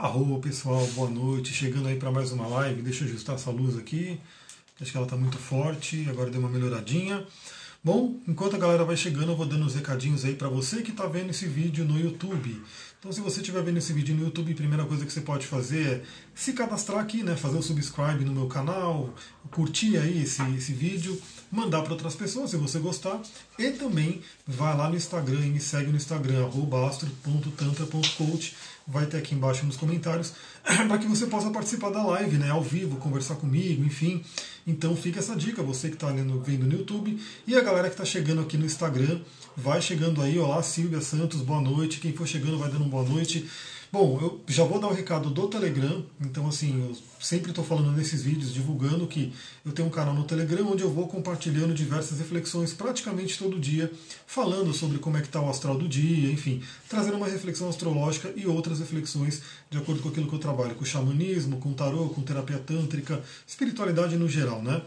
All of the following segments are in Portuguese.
Arro pessoal, boa noite. Chegando aí para mais uma live. Deixa eu ajustar essa luz aqui. Acho que ela está muito forte. Agora deu uma melhoradinha. Bom, enquanto a galera vai chegando, eu vou dando uns recadinhos aí para você que está vendo esse vídeo no YouTube. Então, se você estiver vendo esse vídeo no YouTube, a primeira coisa que você pode fazer é se cadastrar aqui, né, fazer o subscribe no meu canal, curtir aí esse, esse vídeo, mandar para outras pessoas se você gostar, e também vai lá no Instagram e me segue no Instagram, astro.tantra.coach vai ter aqui embaixo nos comentários, para que você possa participar da live, né, ao vivo, conversar comigo, enfim. Então fica essa dica, você que está vendo no YouTube. E a galera que está chegando aqui no Instagram, vai chegando aí, olá Silvia Santos, boa noite. Quem for chegando vai dando uma boa noite. Bom, eu já vou dar o um recado do Telegram, então assim, eu sempre estou falando nesses vídeos, divulgando que eu tenho um canal no Telegram onde eu vou compartilhando diversas reflexões praticamente todo dia, falando sobre como é que está o astral do dia, enfim, trazendo uma reflexão astrológica e outras reflexões de acordo com aquilo que eu trabalho, com xamanismo, com tarô, com terapia tântrica, espiritualidade no geral, né?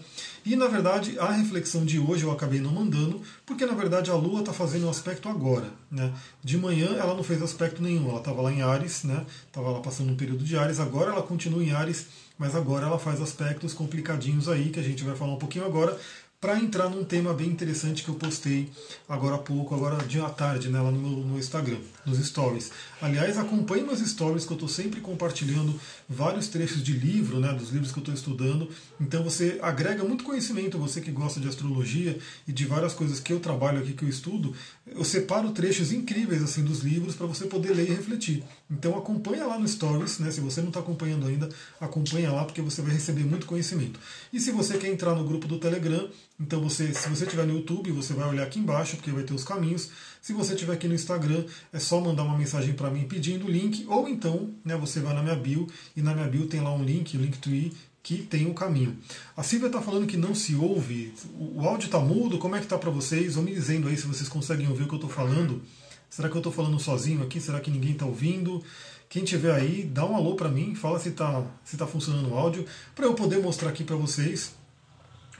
E na verdade, a reflexão de hoje eu acabei não mandando, porque na verdade a Lua está fazendo um aspecto agora, né? De manhã ela não fez aspecto nenhum, ela estava lá em Ares, né? Estava lá passando um período de Ares, agora ela continua em Ares mas agora ela faz aspectos complicadinhos aí, que a gente vai falar um pouquinho agora, para entrar num tema bem interessante que eu postei agora há pouco, agora de à tarde, né, lá no, no Instagram, nos stories. Aliás, acompanhe meus stories que eu estou sempre compartilhando vários trechos de livro, né, dos livros que eu estou estudando. Então você agrega muito conhecimento, você que gosta de astrologia e de várias coisas que eu trabalho aqui, que eu estudo. Eu separo trechos incríveis assim dos livros para você poder ler e refletir. Então acompanha lá no stories, né, se você não está acompanhando ainda, acompanha lá porque você vai receber muito conhecimento. E se você quer entrar no grupo do Telegram, então você, se você estiver no YouTube, você vai olhar aqui embaixo, porque vai ter os caminhos. Se você estiver aqui no Instagram, é só mandar uma mensagem para mim pedindo o link, ou então né, você vai na minha bio, e na minha bio tem lá um link, o Linktree, que tem o um caminho. A Silvia está falando que não se ouve, o áudio está mudo, como é que está para vocês? Vão me dizendo aí se vocês conseguem ouvir o que eu estou falando. Será que eu estou falando sozinho aqui? Será que ninguém está ouvindo? Quem tiver aí, dá um alô para mim, fala se está se tá funcionando o áudio, para eu poder mostrar aqui para vocês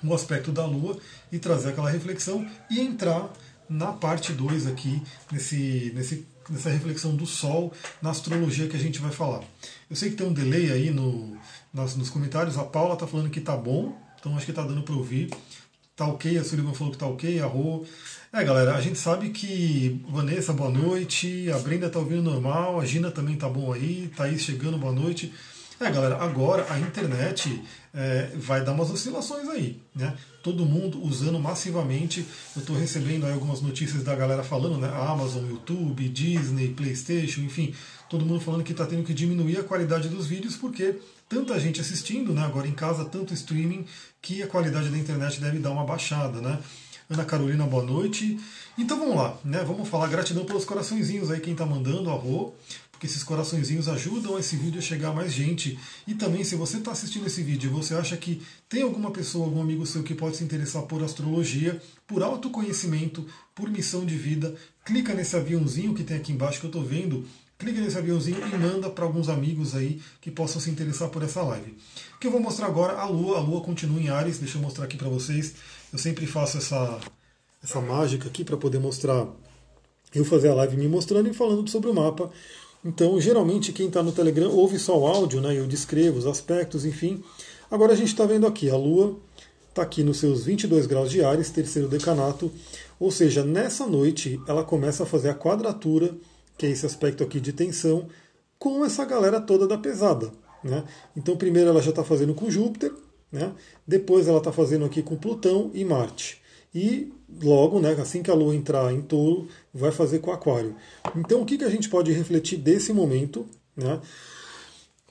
o aspecto da Lua e trazer aquela reflexão e entrar na parte 2 aqui, nesse, nesse, nessa reflexão do Sol na astrologia que a gente vai falar. Eu sei que tem um delay aí no, nas, nos comentários, a Paula está falando que tá bom, então acho que está dando para ouvir. Tá ok, a Sullivan falou que tá ok, a Rô. É, galera, a gente sabe que Vanessa, boa noite, a Brenda tá ouvindo normal, a Gina também tá bom aí, Thaís chegando, boa noite. É, galera, agora a internet é, vai dar umas oscilações aí, né? Todo mundo usando massivamente. Eu estou recebendo aí algumas notícias da galera falando, né? Amazon, YouTube, Disney, PlayStation, enfim, todo mundo falando que está tendo que diminuir a qualidade dos vídeos porque tanta gente assistindo, né? Agora em casa, tanto streaming, que a qualidade da internet deve dar uma baixada, né? Ana Carolina, boa noite. Então vamos lá, né? Vamos falar gratidão pelos coraçõezinhos aí, quem está mandando, a porque esses coraçõezinhos ajudam esse vídeo a chegar a mais gente. E também, se você está assistindo esse vídeo e você acha que tem alguma pessoa, algum amigo seu que pode se interessar por astrologia, por autoconhecimento, por missão de vida, clica nesse aviãozinho que tem aqui embaixo que eu estou vendo, clica nesse aviãozinho e manda para alguns amigos aí que possam se interessar por essa live. O que eu vou mostrar agora, a Lua, a Lua continua em Ares, deixa eu mostrar aqui para vocês. Eu sempre faço essa, essa mágica aqui para poder mostrar, eu fazer a live me mostrando e falando sobre o mapa. Então, geralmente, quem está no Telegram ouve só o áudio, né? Eu descrevo os aspectos, enfim. Agora a gente está vendo aqui, a Lua está aqui nos seus 22 graus de Ares, terceiro decanato, ou seja, nessa noite ela começa a fazer a quadratura, que é esse aspecto aqui de tensão, com essa galera toda da pesada. Né? Então, primeiro ela já está fazendo com Júpiter, né? depois ela está fazendo aqui com Plutão e Marte e logo, né, assim que a Lua entrar em touro, vai fazer com o Aquário. Então, o que, que a gente pode refletir desse momento? Né?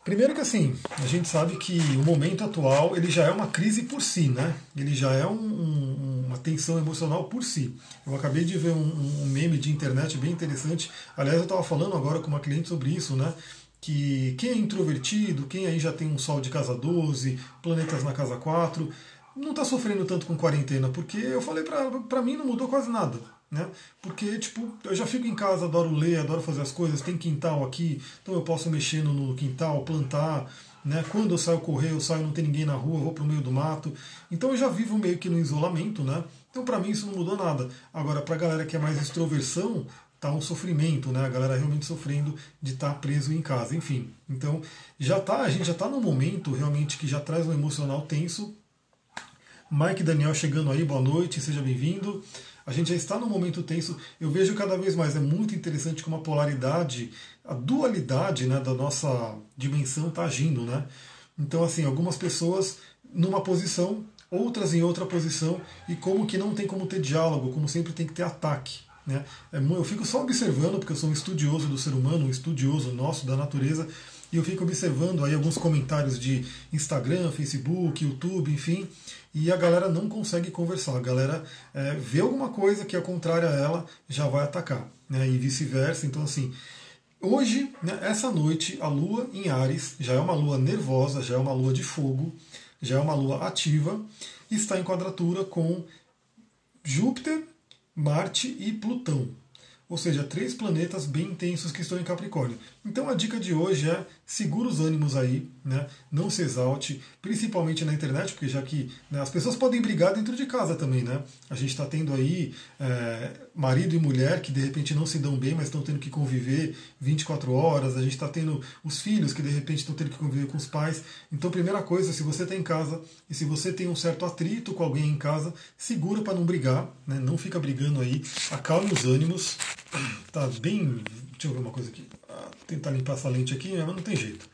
Primeiro que assim, a gente sabe que o momento atual ele já é uma crise por si, né? Ele já é um, um, uma tensão emocional por si. Eu acabei de ver um, um meme de internet bem interessante. Aliás, eu estava falando agora com uma cliente sobre isso, né? Que quem é introvertido, quem aí já tem um sol de casa 12, planetas na casa 4, não está sofrendo tanto com quarentena, porque eu falei para mim não mudou quase nada. Né? Porque, tipo, eu já fico em casa, adoro ler, adoro fazer as coisas, tem quintal aqui, então eu posso mexer no quintal, plantar, né? Quando eu saio correr, eu saio, não tem ninguém na rua, vou para o meio do mato. Então eu já vivo meio que no isolamento, né? Então para mim isso não mudou nada. Agora, para a galera que é mais extroversão, tá um sofrimento, né? A galera realmente sofrendo de estar tá preso em casa, enfim. Então, já tá, a gente já está num momento realmente que já traz um emocional tenso. Mike Daniel chegando aí, boa noite, seja bem-vindo. A gente já está num momento tenso. Eu vejo cada vez mais, é muito interessante como a polaridade, a dualidade né, da nossa dimensão está agindo. Né? Então, assim, algumas pessoas numa posição, outras em outra posição, e como que não tem como ter diálogo, como sempre tem que ter ataque. Né? É eu fico só observando, porque eu sou um estudioso do ser humano, um estudioso nosso da natureza, e eu fico observando aí alguns comentários de Instagram, Facebook, YouTube, enfim, e a galera não consegue conversar. A galera é, vê alguma coisa que é contrária a ela, já vai atacar, né? e vice-versa. Então, assim, hoje, né, essa noite, a lua em Ares já é uma lua nervosa, já é uma lua de fogo, já é uma lua ativa, está em quadratura com Júpiter, Marte e Plutão ou seja, três planetas bem intensos que estão em Capricórnio. Então a dica de hoje é segura os ânimos aí, né? não se exalte, principalmente na internet, porque já que né, as pessoas podem brigar dentro de casa também, né? A gente está tendo aí é, marido e mulher que de repente não se dão bem, mas estão tendo que conviver 24 horas, a gente está tendo os filhos que de repente estão tendo que conviver com os pais. Então, primeira coisa, se você está em casa e se você tem um certo atrito com alguém em casa, segura para não brigar, né? não fica brigando aí, acalme os ânimos. Tá bem. Deixa eu ver uma coisa aqui. Ah, tentar limpar essa lente aqui, mas não tem jeito.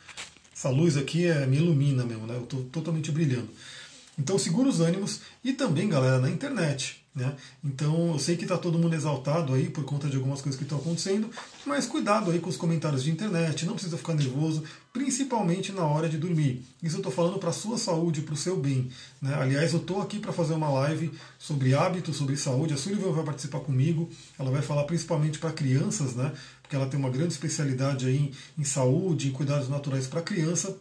Essa luz aqui é, me ilumina mesmo, né? Eu estou totalmente brilhando. Então segura os ânimos e também, galera, na internet. Né? Então eu sei que está todo mundo exaltado aí por conta de algumas coisas que estão acontecendo, mas cuidado aí com os comentários de internet, não precisa ficar nervoso, principalmente na hora de dormir. Isso eu estou falando para a sua saúde, para o seu bem. Né? Aliás, eu estou aqui para fazer uma live sobre hábitos, sobre saúde. A Sullivan vai participar comigo, ela vai falar principalmente para crianças, né? Porque ela tem uma grande especialidade aí em, em saúde, em cuidados naturais para criança.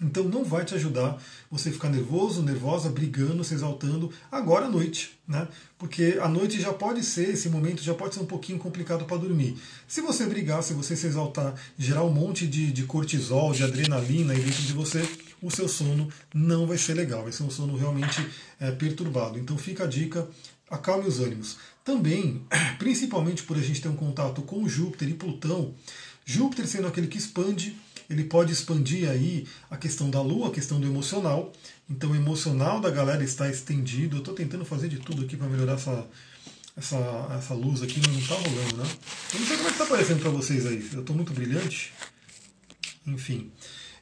Então não vai te ajudar você ficar nervoso, nervosa, brigando, se exaltando agora à noite, né? Porque a noite já pode ser, esse momento já pode ser um pouquinho complicado para dormir. Se você brigar, se você se exaltar, gerar um monte de, de cortisol, de adrenalina dentro de você, o seu sono não vai ser legal, vai ser um sono realmente é, perturbado. Então fica a dica, acalme os ânimos. Também, principalmente por a gente ter um contato com Júpiter e Plutão, Júpiter sendo aquele que expande ele pode expandir aí a questão da lua, a questão do emocional. Então o emocional da galera está estendido. Eu estou tentando fazer de tudo aqui para melhorar essa, essa, essa luz aqui, não está rolando, né? Eu não sei como é que está aparecendo para vocês aí. Eu estou muito brilhante. Enfim.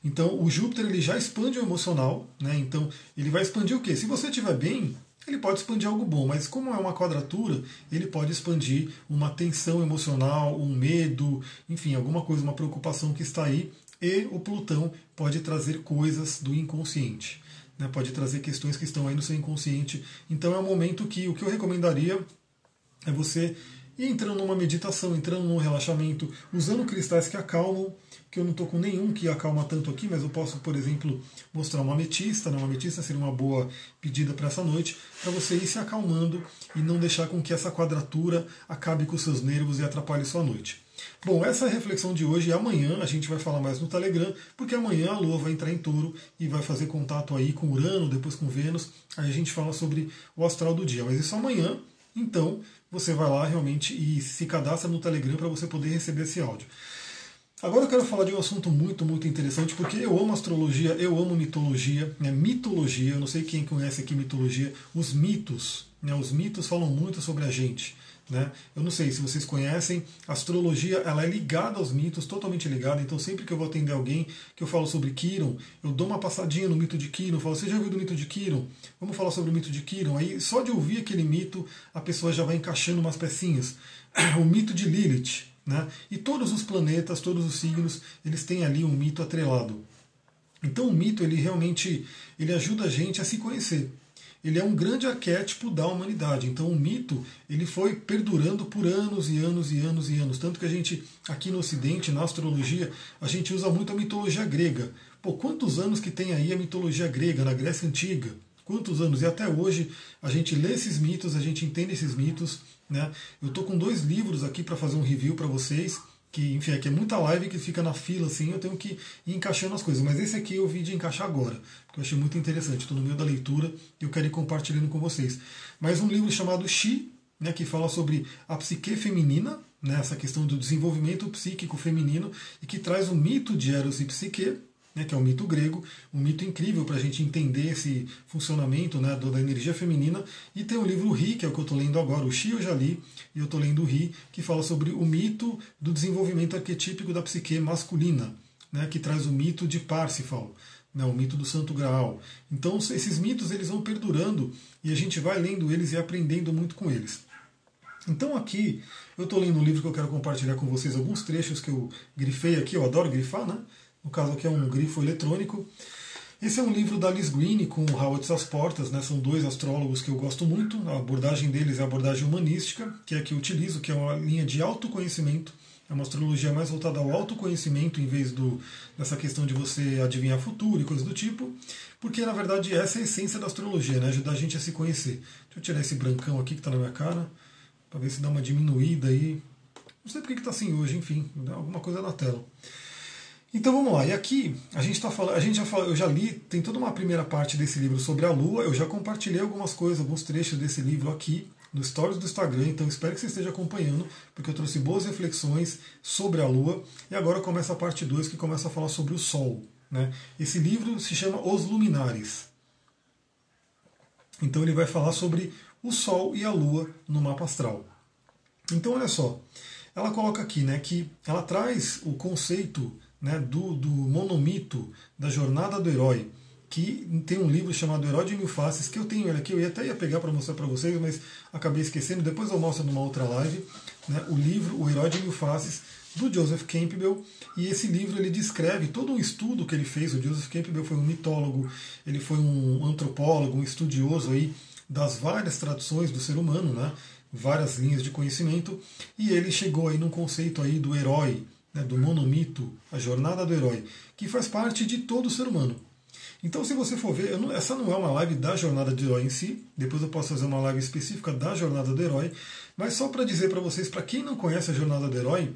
Então o Júpiter ele já expande o emocional, né? Então ele vai expandir o quê? Se você estiver bem, ele pode expandir algo bom, mas como é uma quadratura, ele pode expandir uma tensão emocional, um medo, enfim, alguma coisa, uma preocupação que está aí e o Plutão pode trazer coisas do inconsciente, né? pode trazer questões que estão aí no seu inconsciente. Então é um momento que o que eu recomendaria é você ir entrando numa meditação, entrando num relaxamento, usando cristais que acalmam, que eu não estou com nenhum que acalma tanto aqui, mas eu posso, por exemplo, mostrar uma ametista, né? uma ametista seria uma boa pedida para essa noite, para você ir se acalmando e não deixar com que essa quadratura acabe com seus nervos e atrapalhe sua noite. Bom, essa é a reflexão de hoje e amanhã a gente vai falar mais no Telegram, porque amanhã a Lua vai entrar em touro e vai fazer contato aí com Urano, depois com Vênus, aí a gente fala sobre o astral do dia, mas isso amanhã, então você vai lá realmente e se cadastra no Telegram para você poder receber esse áudio. Agora eu quero falar de um assunto muito, muito interessante, porque eu amo astrologia, eu amo mitologia, né? mitologia, eu não sei quem conhece aqui mitologia, os mitos, né? os mitos falam muito sobre a gente. Né? Eu não sei se vocês conhecem, a astrologia ela é ligada aos mitos, totalmente ligada. Então, sempre que eu vou atender alguém que eu falo sobre Kiron, eu dou uma passadinha no mito de Kiron, falo: Você já ouviu do mito de Kiron? Vamos falar sobre o mito de Kiron. Aí, só de ouvir aquele mito, a pessoa já vai encaixando umas pecinhas. O mito de Lilith. Né? E todos os planetas, todos os signos, eles têm ali um mito atrelado. Então, o mito ele realmente ele ajuda a gente a se conhecer ele é um grande arquétipo da humanidade. Então o mito ele foi perdurando por anos e anos e anos e anos. Tanto que a gente, aqui no Ocidente, na astrologia, a gente usa muito a mitologia grega. Pô, quantos anos que tem aí a mitologia grega, na Grécia Antiga? Quantos anos? E até hoje a gente lê esses mitos, a gente entende esses mitos. Né? Eu estou com dois livros aqui para fazer um review para vocês que enfim, aqui é muita live que fica na fila assim, eu tenho que ir encaixando as coisas. Mas esse aqui eu vi de encaixar agora, porque eu achei muito interessante. Estou no meio da leitura e eu quero ir compartilhando com vocês. Mas um livro chamado Xi, né, que fala sobre a psique feminina, né, essa questão do desenvolvimento psíquico feminino e que traz o mito de Eros e Psique, né, que é um mito grego, um mito incrível para a gente entender esse funcionamento né, da energia feminina. E tem o livro Ri, que é o que eu estou lendo agora, o Xi eu já li, e eu estou lendo o Ri, que fala sobre o mito do desenvolvimento arquetípico da psique masculina, né, que traz o mito de Parsifal. Né, o mito do Santo Graal. Então esses mitos eles vão perdurando e a gente vai lendo eles e aprendendo muito com eles. Então aqui eu estou lendo um livro que eu quero compartilhar com vocês alguns trechos que eu grifei aqui, eu adoro grifar, né? No caso aqui é um grifo eletrônico. Esse é um livro da Liz Green com o Howard Portas, né? São dois astrólogos que eu gosto muito. A abordagem deles é a abordagem humanística, que é a que eu utilizo, que é uma linha de autoconhecimento. É uma astrologia mais voltada ao autoconhecimento em vez do, dessa questão de você adivinhar futuro e coisas do tipo. Porque na verdade essa é a essência da astrologia, né? Ajudar a gente a se conhecer. Deixa eu tirar esse brancão aqui que está na minha cara, para ver se dá uma diminuída aí. Não sei porque que está assim hoje, enfim, alguma coisa na tela. Então vamos lá, e aqui a gente está falando, a gente já falou, eu já li, tem toda uma primeira parte desse livro sobre a Lua, eu já compartilhei algumas coisas, alguns trechos desse livro aqui no stories do Instagram, então espero que você esteja acompanhando, porque eu trouxe boas reflexões sobre a Lua, e agora começa a parte 2 que começa a falar sobre o Sol. Né? Esse livro se chama Os Luminares. Então ele vai falar sobre o Sol e a Lua no mapa astral. Então olha só, ela coloca aqui né, que ela traz o conceito né, do, do monomito da jornada do herói, que tem um livro chamado Herói de Mil Faces, que eu tenho ele aqui, eu até ia pegar para mostrar para vocês, mas acabei esquecendo, depois eu mostro numa outra live, né, o livro O Herói de Mil Faces, do Joseph Campbell, e esse livro ele descreve todo um estudo que ele fez, o Joseph Campbell foi um mitólogo, ele foi um antropólogo, um estudioso aí das várias tradições do ser humano, né, várias linhas de conhecimento, e ele chegou aí num conceito aí do herói, né, do monomito, a jornada do herói, que faz parte de todo ser humano. Então, se você for ver, não, essa não é uma live da jornada do herói em si, depois eu posso fazer uma live específica da jornada do herói, mas só para dizer para vocês, para quem não conhece a jornada do herói,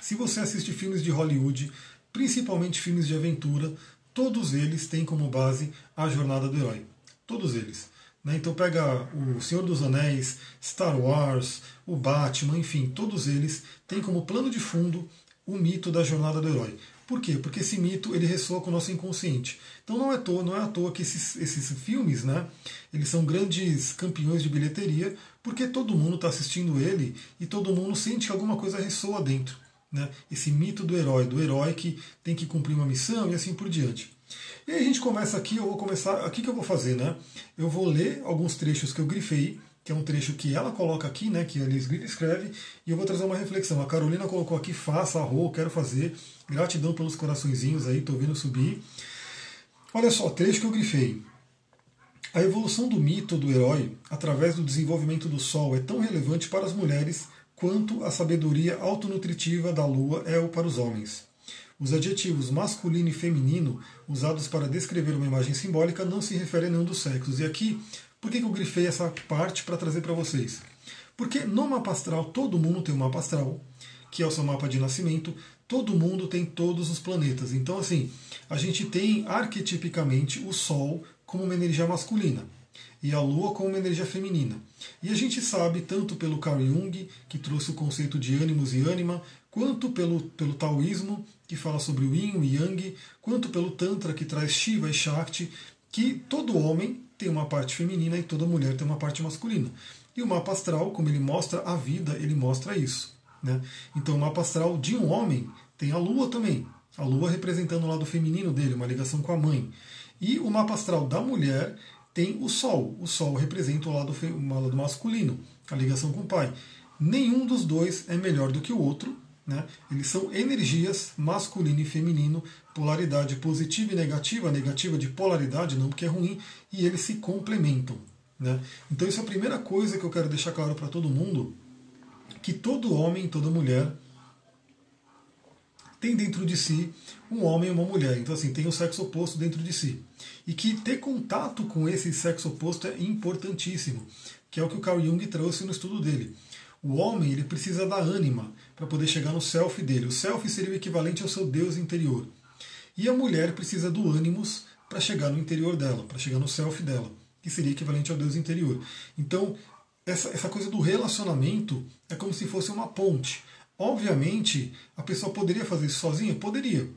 se você assiste filmes de Hollywood, principalmente filmes de aventura, todos eles têm como base a jornada do herói. Todos eles. Né? Então pega o Senhor dos Anéis, Star Wars, o Batman, enfim, todos eles têm como plano de fundo o mito da jornada do herói. Por quê? Porque esse mito ele ressoa com o nosso inconsciente. Então não é toa, não é à toa que esses, esses filmes, né, eles são grandes campeões de bilheteria, porque todo mundo está assistindo ele e todo mundo sente que alguma coisa ressoa dentro. Né? Esse mito do herói, do herói que tem que cumprir uma missão e assim por diante. E aí a gente começa aqui, eu vou começar, aqui que eu vou fazer, né? Eu vou ler alguns trechos que eu grifei, que é um trecho que ela coloca aqui, né, que a Liz escreve, e eu vou trazer uma reflexão. A Carolina colocou aqui, faça, arro, quero fazer. Gratidão pelos coraçõezinhos aí, tô vendo subir. Olha só, trecho que eu grifei. A evolução do mito do herói, através do desenvolvimento do Sol, é tão relevante para as mulheres quanto a sabedoria autonutritiva da Lua é para os homens. Os adjetivos masculino e feminino, usados para descrever uma imagem simbólica, não se referem a nenhum dos sexos. E aqui, por que eu grifei essa parte para trazer para vocês? Porque no mapa astral, todo mundo tem um mapa astral, que é o seu mapa de nascimento, todo mundo tem todos os planetas. Então, assim, a gente tem arquetipicamente o Sol como uma energia masculina e a Lua como uma energia feminina. E a gente sabe, tanto pelo Carl Jung, que trouxe o conceito de ânimos e ânima, quanto pelo, pelo taoísmo, que fala sobre o yin, o yang, quanto pelo tantra, que traz Shiva e Shakti, que todo homem tem uma parte feminina e toda mulher tem uma parte masculina. E o mapa astral, como ele mostra a vida, ele mostra isso. Né? Então o mapa astral de um homem tem a lua também. A lua representando o lado feminino dele, uma ligação com a mãe. E o mapa astral da mulher tem o sol. O sol representa o lado, o lado masculino, a ligação com o pai. Nenhum dos dois é melhor do que o outro, né? Eles são energias masculino e feminino, polaridade positiva e negativa, negativa de polaridade, não porque é ruim, e eles se complementam. Né? Então, isso é a primeira coisa que eu quero deixar claro para todo mundo: que todo homem, toda mulher tem dentro de si um homem e uma mulher. Então, assim, tem o sexo oposto dentro de si. E que ter contato com esse sexo oposto é importantíssimo, que é o que o Carl Jung trouxe no estudo dele. O homem ele precisa da ânima para poder chegar no self dele. O self seria o equivalente ao seu Deus interior. E a mulher precisa do ânimos para chegar no interior dela, para chegar no self dela, que seria equivalente ao Deus interior. Então, essa, essa coisa do relacionamento é como se fosse uma ponte. Obviamente, a pessoa poderia fazer isso sozinha? Poderia.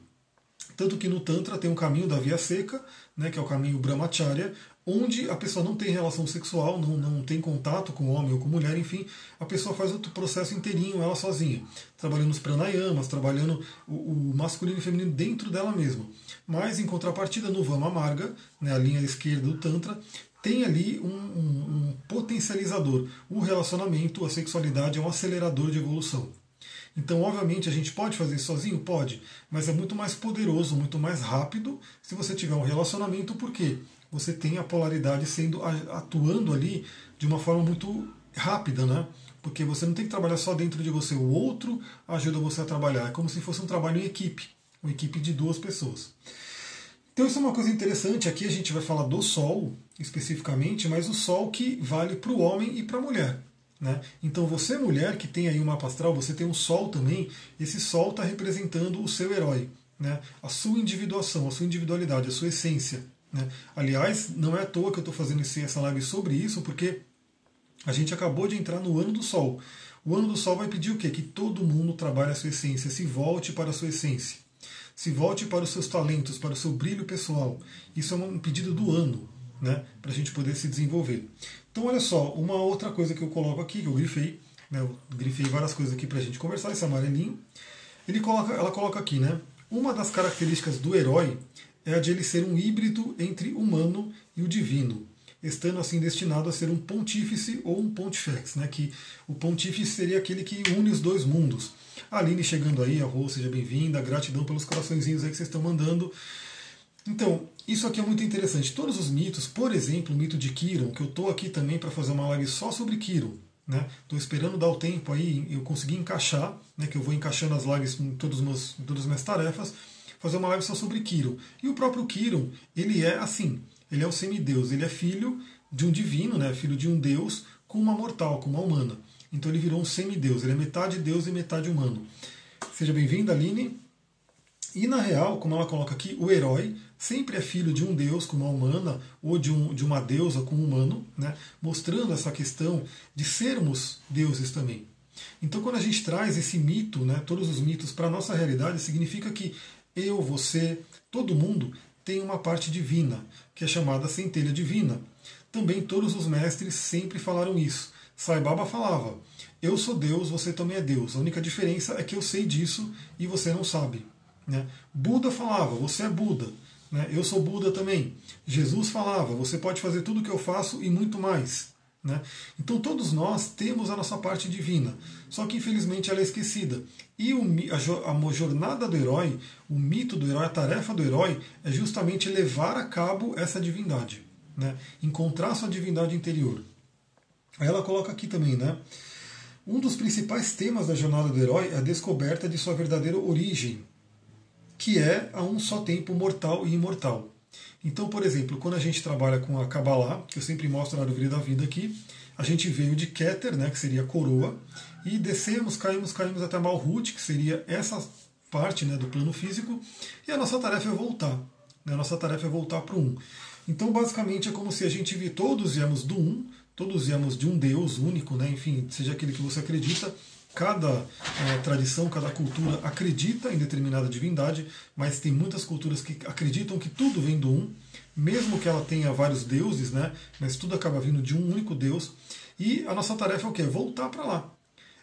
Tanto que no Tantra tem um caminho da via seca, né, que é o caminho Brahmacharya, onde a pessoa não tem relação sexual, não, não tem contato com homem ou com mulher, enfim, a pessoa faz o processo inteirinho, ela sozinha, trabalhando os pranayamas, trabalhando o, o masculino e feminino dentro dela mesma. Mas, em contrapartida, no Vama Marga, né, a linha esquerda do Tantra, tem ali um, um, um potencializador. O relacionamento, a sexualidade é um acelerador de evolução. Então, obviamente, a gente pode fazer isso sozinho? Pode, mas é muito mais poderoso, muito mais rápido se você tiver um relacionamento, porque você tem a polaridade sendo atuando ali de uma forma muito rápida, né? Porque você não tem que trabalhar só dentro de você, o outro ajuda você a trabalhar. É como se fosse um trabalho em equipe, uma equipe de duas pessoas. Então isso é uma coisa interessante. Aqui a gente vai falar do Sol especificamente, mas o Sol que vale para o homem e para a mulher. Né? Então você, mulher, que tem aí uma mapa astral, você tem um Sol também, esse Sol está representando o seu herói, né? a sua individuação, a sua individualidade, a sua essência. Né? Aliás, não é à toa que eu estou fazendo essa live sobre isso, porque a gente acabou de entrar no ano do Sol. O ano do Sol vai pedir o quê? Que todo mundo trabalhe a sua essência, se volte para a sua essência. Se volte para os seus talentos, para o seu brilho pessoal. Isso é um pedido do ano, né? Para a gente poder se desenvolver. Então, olha só, uma outra coisa que eu coloco aqui, que eu grifei, né? eu grifei várias coisas aqui para a gente conversar, esse amarelinho. Ele coloca, ela coloca aqui, né? Uma das características do herói é a de ele ser um híbrido entre humano e o divino, estando assim destinado a ser um pontífice ou um pontifex, né? Que o pontífice seria aquele que une os dois mundos. Aline chegando aí, a Rô, seja bem-vinda, gratidão pelos coraçõezinhos aí que vocês estão mandando. Então, isso aqui é muito interessante. Todos os mitos, por exemplo, o mito de Kiron, que eu estou aqui também para fazer uma live só sobre Kiron. Estou né? esperando dar o tempo aí, eu consegui encaixar, né, que eu vou encaixando as lives em, todas as minhas tarefas, fazer uma live só sobre Kiron. E o próprio Kiron, ele é assim, ele é o semideus, ele é filho de um divino, né, filho de um deus com uma mortal, com uma humana. Então ele virou um semideus, ele é metade deus e metade humano. Seja bem-vinda, Aline. E na real, como ela coloca aqui, o herói sempre é filho de um deus com uma humana ou de, um, de uma deusa com um humano, né? mostrando essa questão de sermos deuses também. Então, quando a gente traz esse mito, né, todos os mitos para a nossa realidade, significa que eu, você, todo mundo tem uma parte divina, que é chamada centelha divina. Também todos os mestres sempre falaram isso. Sai Baba falava: Eu sou Deus, você também é Deus. A única diferença é que eu sei disso e você não sabe. Né? Buda falava, você é Buda. Né? Eu sou Buda também. Jesus falava, você pode fazer tudo o que eu faço e muito mais. Né? Então todos nós temos a nossa parte divina, só que infelizmente ela é esquecida. E o, a, a jornada do herói, o mito do herói, a tarefa do herói é justamente levar a cabo essa divindade, né? encontrar sua divindade interior. Aí ela coloca aqui também, né? Um dos principais temas da jornada do herói é a descoberta de sua verdadeira origem, que é a um só tempo mortal e imortal. Então, por exemplo, quando a gente trabalha com a Kabbalah, que eu sempre mostro na árvore da vida aqui, a gente veio de Keter, né, que seria a coroa, e descemos, caímos, caímos até Malhut, que seria essa parte né, do plano físico, e a nossa tarefa é voltar. Né, a nossa tarefa é voltar para o um. Então, basicamente, é como se a gente todos viemos do um, todos viemos de um Deus único, né, enfim, seja aquele que você acredita, Cada é, tradição, cada cultura acredita em determinada divindade, mas tem muitas culturas que acreditam que tudo vem do um, mesmo que ela tenha vários deuses, né? Mas tudo acaba vindo de um único Deus. E a nossa tarefa é o quê? Voltar para lá.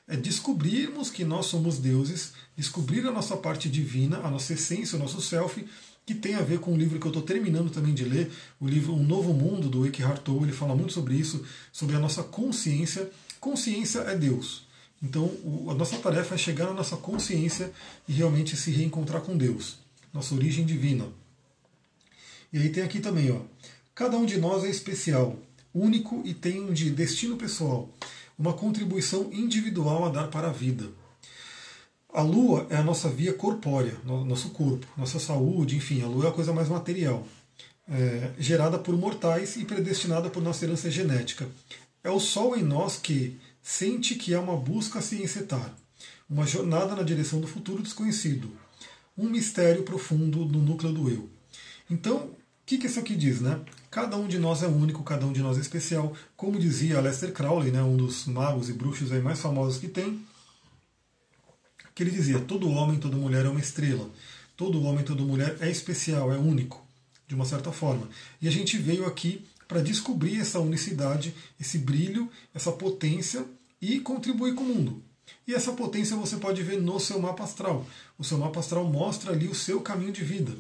É descobrirmos que nós somos deuses, descobrir a nossa parte divina, a nossa essência, o nosso self, que tem a ver com um livro que eu estou terminando também de ler, o livro Um Novo Mundo, do Eckhart Tolle. Ele fala muito sobre isso, sobre a nossa consciência. Consciência é Deus. Então, o, a nossa tarefa é chegar na nossa consciência e realmente se reencontrar com Deus, nossa origem divina. E aí tem aqui também, ó, cada um de nós é especial, único e tem um de destino pessoal, uma contribuição individual a dar para a vida. A lua é a nossa via corpórea, nosso corpo, nossa saúde, enfim, a lua é a coisa mais material, é, gerada por mortais e predestinada por nossa herança genética. É o sol em nós que, sente que é uma busca a se encetar, uma jornada na direção do futuro desconhecido, um mistério profundo no núcleo do eu. Então, que, que isso aqui diz, né? Cada um de nós é único, cada um de nós é especial. Como dizia Lester Crowley, né, um dos magos e bruxos aí mais famosos que tem, que ele dizia: todo homem, toda mulher é uma estrela. Todo homem, toda mulher é especial, é único, de uma certa forma. E a gente veio aqui para descobrir essa unicidade, esse brilho, essa potência e contribuir com o mundo. E essa potência você pode ver no seu mapa astral. O seu mapa astral mostra ali o seu caminho de vida.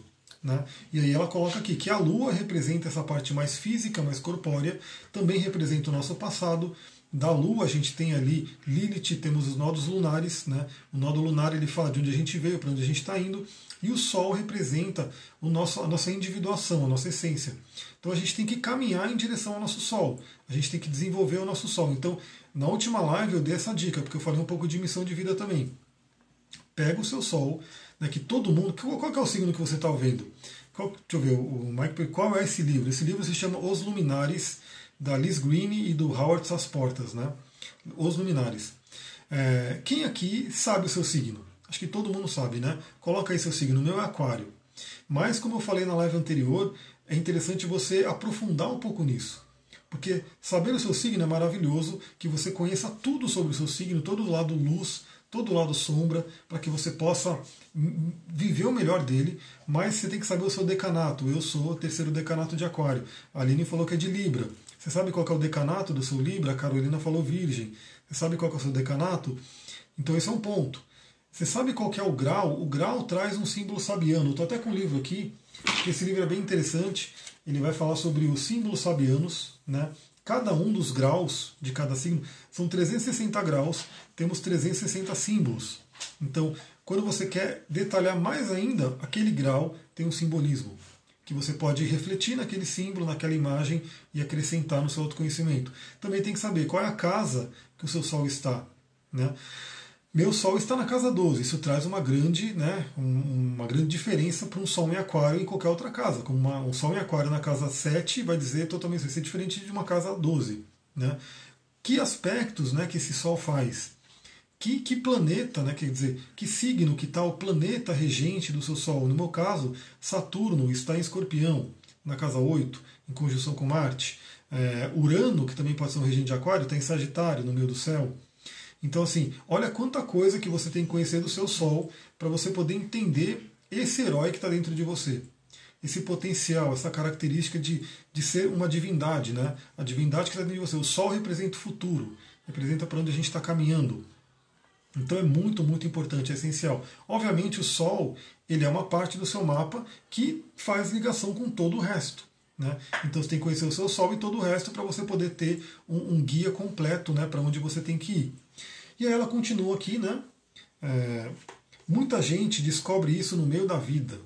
Né? E aí ela coloca aqui que a Lua representa essa parte mais física, mais corpórea, também representa o nosso passado. Da Lua a gente tem ali Lilith, temos os nodos lunares, né? O nodo lunar ele fala de onde a gente veio, para onde a gente está indo, e o Sol representa o nosso, a nossa individuação, a nossa essência. Então a gente tem que caminhar em direção ao nosso Sol. A gente tem que desenvolver o nosso Sol. Então, na última live eu dei essa dica, porque eu falei um pouco de missão de vida também. Pega o seu Sol, né, que todo mundo. Qual é o signo que você está vendo? Qual, deixa eu ver, o Mike, qual é esse livro? Esse livro se chama Os Luminares, da Liz Green e do Howard Sasportas, né? Os Luminares. É, quem aqui sabe o seu signo? Acho que todo mundo sabe, né? Coloca aí seu signo. O meu é Aquário. Mas, como eu falei na live anterior, é interessante você aprofundar um pouco nisso. Porque saber o seu signo é maravilhoso, que você conheça tudo sobre o seu signo, todo o lado luz, todo o lado sombra, para que você possa viver o melhor dele, mas você tem que saber o seu decanato. Eu sou o terceiro decanato de Aquário. A Aline falou que é de Libra. Você sabe qual é o decanato do seu Libra? A Carolina falou Virgem. Você sabe qual é o seu decanato? Então esse é um ponto. Você sabe qual é o grau? O grau traz um símbolo sabiano. Estou até com um livro aqui, que esse livro é bem interessante. Ele vai falar sobre os símbolos sabianos, né? Cada um dos graus de cada signo são 360 graus, temos 360 símbolos. Então, quando você quer detalhar mais ainda, aquele grau tem um simbolismo que você pode refletir naquele símbolo, naquela imagem e acrescentar no seu autoconhecimento. Também tem que saber qual é a casa que o seu Sol está. Né? Meu Sol está na casa 12. Isso traz uma grande, né, uma grande diferença para um Sol em Aquário em qualquer outra casa. Como uma, um Sol em Aquário na casa 7 vai dizer totalmente vai ser diferente de uma casa 12. Né? Que aspectos né, que esse Sol faz? Que, que planeta, né, quer dizer, que signo que o planeta regente do seu Sol? No meu caso, Saturno está em Escorpião, na casa 8, em conjunção com Marte. É, Urano, que também pode ser um regente de Aquário, está em Sagitário, no meio do céu. Então, assim, olha quanta coisa que você tem que conhecer do seu Sol para você poder entender esse herói que está dentro de você. Esse potencial, essa característica de, de ser uma divindade, né? A divindade que está dentro de você. O Sol representa o futuro, representa para onde a gente está caminhando. Então é muito, muito importante, é essencial. Obviamente o Sol ele é uma parte do seu mapa que faz ligação com todo o resto. Né? Então você tem que conhecer o seu Sol e todo o resto para você poder ter um, um guia completo né, para onde você tem que ir. E aí ela continua aqui, né? É, muita gente descobre isso no meio da vida.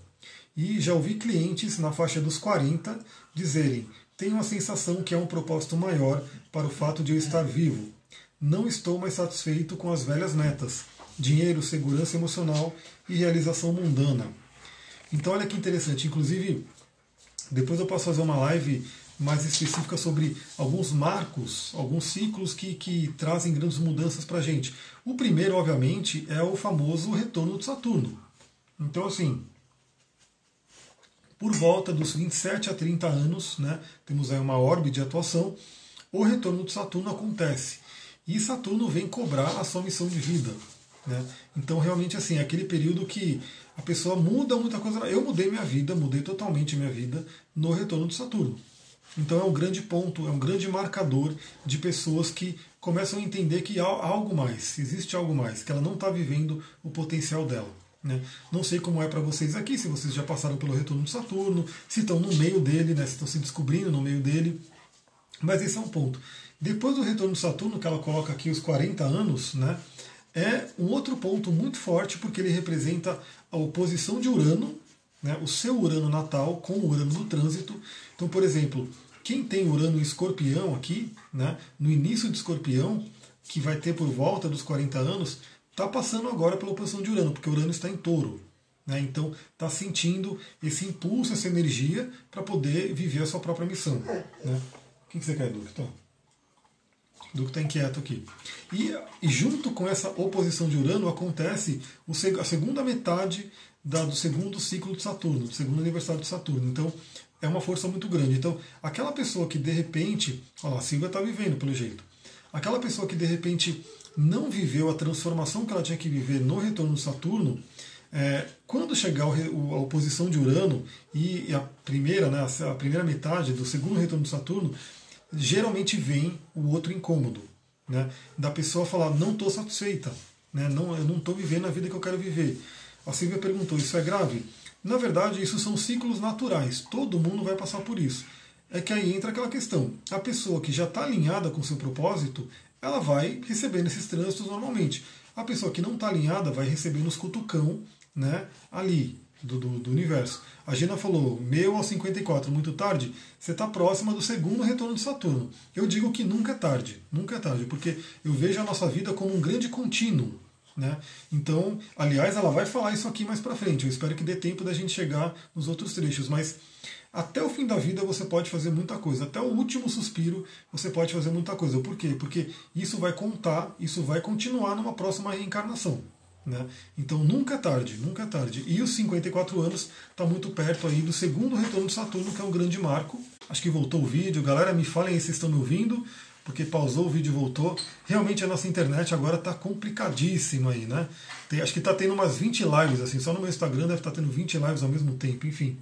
E já ouvi clientes na faixa dos 40 dizerem: tenho a sensação que é um propósito maior para o fato de eu estar vivo. Não estou mais satisfeito com as velhas metas: dinheiro, segurança emocional e realização mundana. Então, olha que interessante. Inclusive, depois eu posso fazer uma live mais específica sobre alguns marcos, alguns ciclos que, que trazem grandes mudanças para a gente. O primeiro, obviamente, é o famoso retorno de Saturno. Então, assim, por volta dos 27 a 30 anos, né, temos aí uma órbita de atuação, o retorno de Saturno acontece. E Saturno vem cobrar a sua missão de vida. Né? Então, realmente, assim, é aquele período que a pessoa muda muita coisa. Eu mudei minha vida, mudei totalmente minha vida no retorno de Saturno. Então é um grande ponto, é um grande marcador de pessoas que começam a entender que há algo mais, existe algo mais, que ela não está vivendo o potencial dela. Né? Não sei como é para vocês aqui, se vocês já passaram pelo retorno de Saturno, se estão no meio dele, né? se estão se descobrindo no meio dele, mas esse é um ponto. Depois do retorno de Saturno, que ela coloca aqui os 40 anos, né? é um outro ponto muito forte, porque ele representa a oposição de Urano, né? o seu Urano natal com o Urano no trânsito. Então, por exemplo, quem tem Urano em escorpião aqui, né, no início de escorpião, que vai ter por volta dos 40 anos, está passando agora pela oposição de Urano, porque Urano está em touro. Né, então está sentindo esse impulso, essa energia para poder viver a sua própria missão. Né? O que, você quer, Duque? Duque está inquieto aqui. E, e, junto com essa oposição de Urano acontece a segunda metade da, do segundo ciclo de Saturno, do segundo aniversário de Saturno. Então, é uma força muito grande. Então, aquela pessoa que de repente, olha lá, a Silvia está vivendo pelo jeito. Aquela pessoa que de repente não viveu a transformação que ela tinha que viver no retorno de Saturno, é, quando chegar o, a oposição de Urano e a primeira, né, a primeira metade do segundo retorno de Saturno, geralmente vem o outro incômodo, né, da pessoa falar não estou satisfeita, né, não, eu não estou vivendo a vida que eu quero viver. A Silvia perguntou: isso é grave? Na verdade, isso são ciclos naturais. Todo mundo vai passar por isso. É que aí entra aquela questão: a pessoa que já está alinhada com seu propósito, ela vai recebendo esses trânsitos normalmente. A pessoa que não está alinhada vai recebendo os cutucão né, ali do, do, do, universo. A Gina falou, meu aos 54, muito tarde, você está próxima do segundo retorno de Saturno. Eu digo que nunca é tarde, nunca é tarde, porque eu vejo a nossa vida como um grande contínuo. Né? Então, aliás, ela vai falar isso aqui mais para frente. Eu espero que dê tempo da gente chegar nos outros trechos, mas até o fim da vida você pode fazer muita coisa. Até o último suspiro você pode fazer muita coisa. Por quê? Porque isso vai contar, isso vai continuar numa próxima reencarnação. Né? Então nunca é tarde, nunca é tarde. E os 54 anos está muito perto aí do segundo retorno de Saturno, que é um grande marco. Acho que voltou o vídeo. Galera, me falem aí se estão me ouvindo porque pausou o vídeo e voltou. Realmente a nossa internet agora está complicadíssima aí, né? Tem, acho que está tendo umas 20 lives, assim, só no meu Instagram deve estar tá tendo 20 lives ao mesmo tempo, enfim.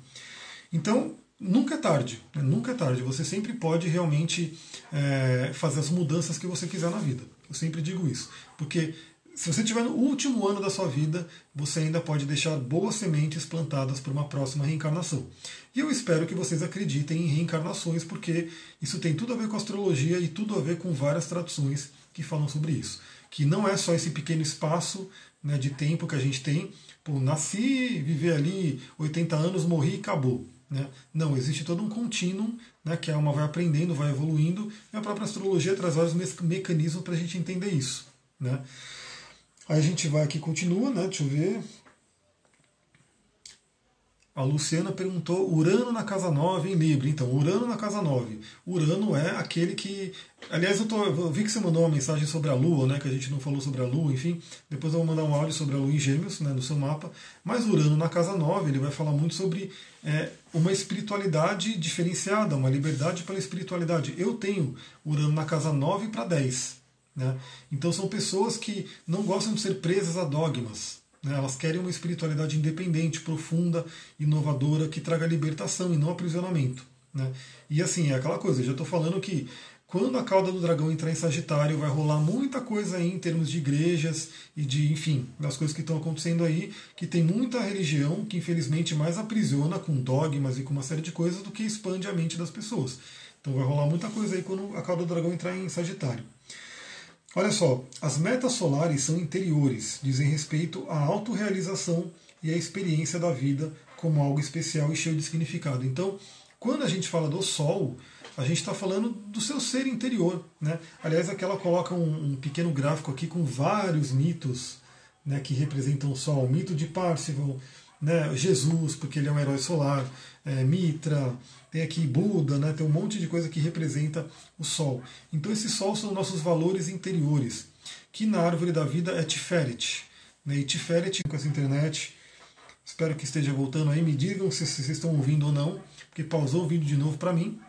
Então, nunca é tarde, né? nunca é tarde. Você sempre pode realmente é, fazer as mudanças que você quiser na vida. Eu sempre digo isso. Porque se você estiver no último ano da sua vida, você ainda pode deixar boas sementes plantadas para uma próxima reencarnação. E eu espero que vocês acreditem em reencarnações, porque isso tem tudo a ver com astrologia e tudo a ver com várias traduções que falam sobre isso. Que não é só esse pequeno espaço né, de tempo que a gente tem, pô, nasci, viver ali 80 anos, morri e acabou. Né? Não, existe todo um contínuo né, que a alma vai aprendendo, vai evoluindo, e a própria astrologia traz vários mecanismos para a gente entender isso. Né? Aí a gente vai aqui, continua, né? Deixa eu ver. A Luciana perguntou Urano na casa 9 em Libra. Então, Urano na casa 9. Urano é aquele que. Aliás, eu, tô, eu vi que você mandou uma mensagem sobre a Lua, né? Que a gente não falou sobre a Lua, enfim. Depois eu vou mandar um áudio sobre a Lua em Gêmeos, né, no seu mapa. Mas Urano na casa 9, ele vai falar muito sobre é, uma espiritualidade diferenciada, uma liberdade pela espiritualidade. Eu tenho Urano na casa 9 para 10. Né? Então são pessoas que não gostam de ser presas a dogmas. Né? Elas querem uma espiritualidade independente, profunda, inovadora, que traga libertação e não aprisionamento. Né? E assim, é aquela coisa, eu já estou falando que quando a cauda do dragão entrar em Sagitário, vai rolar muita coisa aí em termos de igrejas e de, enfim, das coisas que estão acontecendo aí, que tem muita religião que infelizmente mais aprisiona com dogmas e com uma série de coisas do que expande a mente das pessoas. Então vai rolar muita coisa aí quando a cauda do dragão entrar em Sagitário. Olha só, as metas solares são interiores, dizem respeito à autorrealização e à experiência da vida como algo especial e cheio de significado. Então, quando a gente fala do Sol, a gente está falando do seu ser interior. Né? Aliás, aqui ela coloca um, um pequeno gráfico aqui com vários mitos né, que representam o Sol. O mito de Parzival, né, Jesus, porque ele é um herói solar, é, Mitra, tem aqui Buda, né, tem um monte de coisa que representa o Sol. Então esse Sol são nossos valores interiores, que na árvore da vida é Tiferet. Né, e Tiferet com essa internet, espero que esteja voltando aí, me digam se vocês estão ouvindo ou não, porque pausou o vídeo de novo para mim.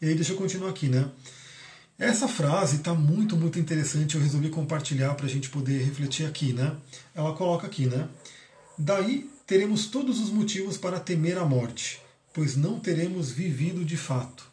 E aí deixa eu continuar aqui, né? Essa frase está muito, muito interessante, eu resolvi compartilhar para a gente poder refletir aqui, né? Ela coloca aqui, né? Daí teremos todos os motivos para temer a morte, pois não teremos vivido de fato.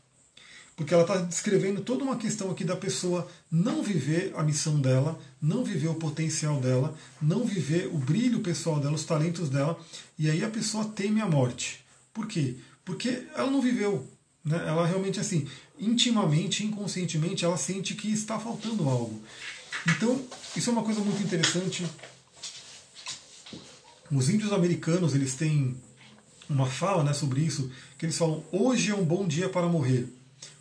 Porque ela está descrevendo toda uma questão aqui da pessoa não viver a missão dela, não viver o potencial dela, não viver o brilho pessoal dela, os talentos dela, e aí a pessoa teme a morte. Por quê? Porque ela não viveu. Né? Ela realmente, assim, intimamente, inconscientemente, ela sente que está faltando algo. Então, isso é uma coisa muito interessante os índios americanos eles têm uma fala né, sobre isso, que eles falam: hoje é um bom dia para morrer.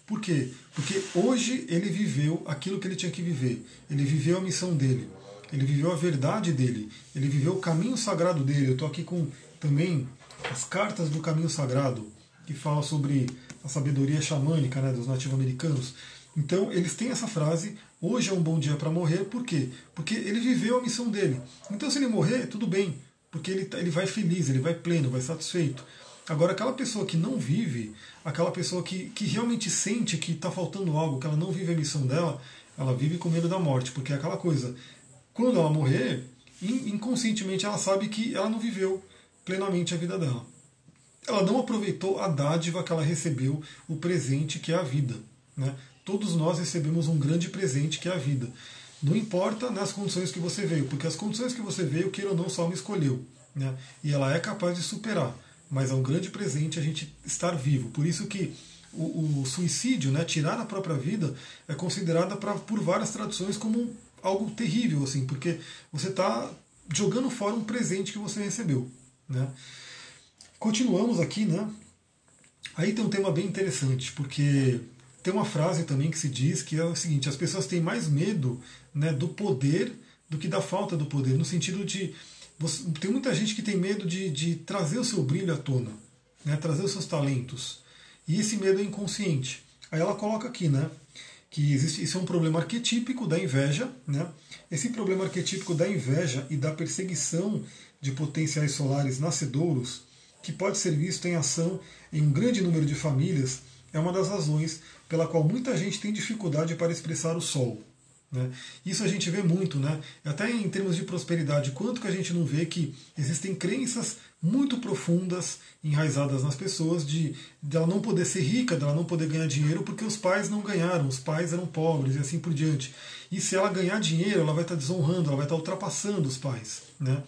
Por quê? Porque hoje ele viveu aquilo que ele tinha que viver. Ele viveu a missão dele. Ele viveu a verdade dele. Ele viveu o caminho sagrado dele. Eu estou aqui com também as cartas do caminho sagrado, que fala sobre a sabedoria xamânica né, dos nativos-americanos. Então, eles têm essa frase: hoje é um bom dia para morrer. Por quê? Porque ele viveu a missão dele. Então, se ele morrer, tudo bem porque ele, tá, ele vai feliz, ele vai pleno, vai satisfeito. Agora, aquela pessoa que não vive, aquela pessoa que, que realmente sente que está faltando algo, que ela não vive a missão dela, ela vive com medo da morte, porque é aquela coisa. Quando ela morrer, inconscientemente ela sabe que ela não viveu plenamente a vida dela. Ela não aproveitou a dádiva que ela recebeu, o presente que é a vida. Né? Todos nós recebemos um grande presente que é a vida. Não importa nas condições que você veio, porque as condições que você veio, queira ou não, só me escolheu. Né? E ela é capaz de superar. Mas é um grande presente a gente estar vivo. Por isso que o, o suicídio, né, tirar a própria vida, é considerada pra, por várias tradições como algo terrível, assim, porque você está jogando fora um presente que você recebeu. Né? Continuamos aqui, né? Aí tem um tema bem interessante, porque tem uma frase também que se diz que é o seguinte: as pessoas têm mais medo né, do poder do que da falta do poder, no sentido de. Você, tem muita gente que tem medo de, de trazer o seu brilho à tona, né, trazer os seus talentos. E esse medo é inconsciente. Aí ela coloca aqui, né? Que existe, isso é um problema arquetípico da inveja, né? Esse problema arquetípico da inveja e da perseguição de potenciais solares nascedouros, que pode ser visto em ação em um grande número de famílias, é uma das razões pela qual muita gente tem dificuldade para expressar o sol. Né? Isso a gente vê muito, né? até em termos de prosperidade, quanto que a gente não vê que existem crenças muito profundas, enraizadas nas pessoas, de, de ela não poder ser rica, dela não poder ganhar dinheiro porque os pais não ganharam, os pais eram pobres e assim por diante. E se ela ganhar dinheiro, ela vai estar desonrando, ela vai estar ultrapassando os pais. Né?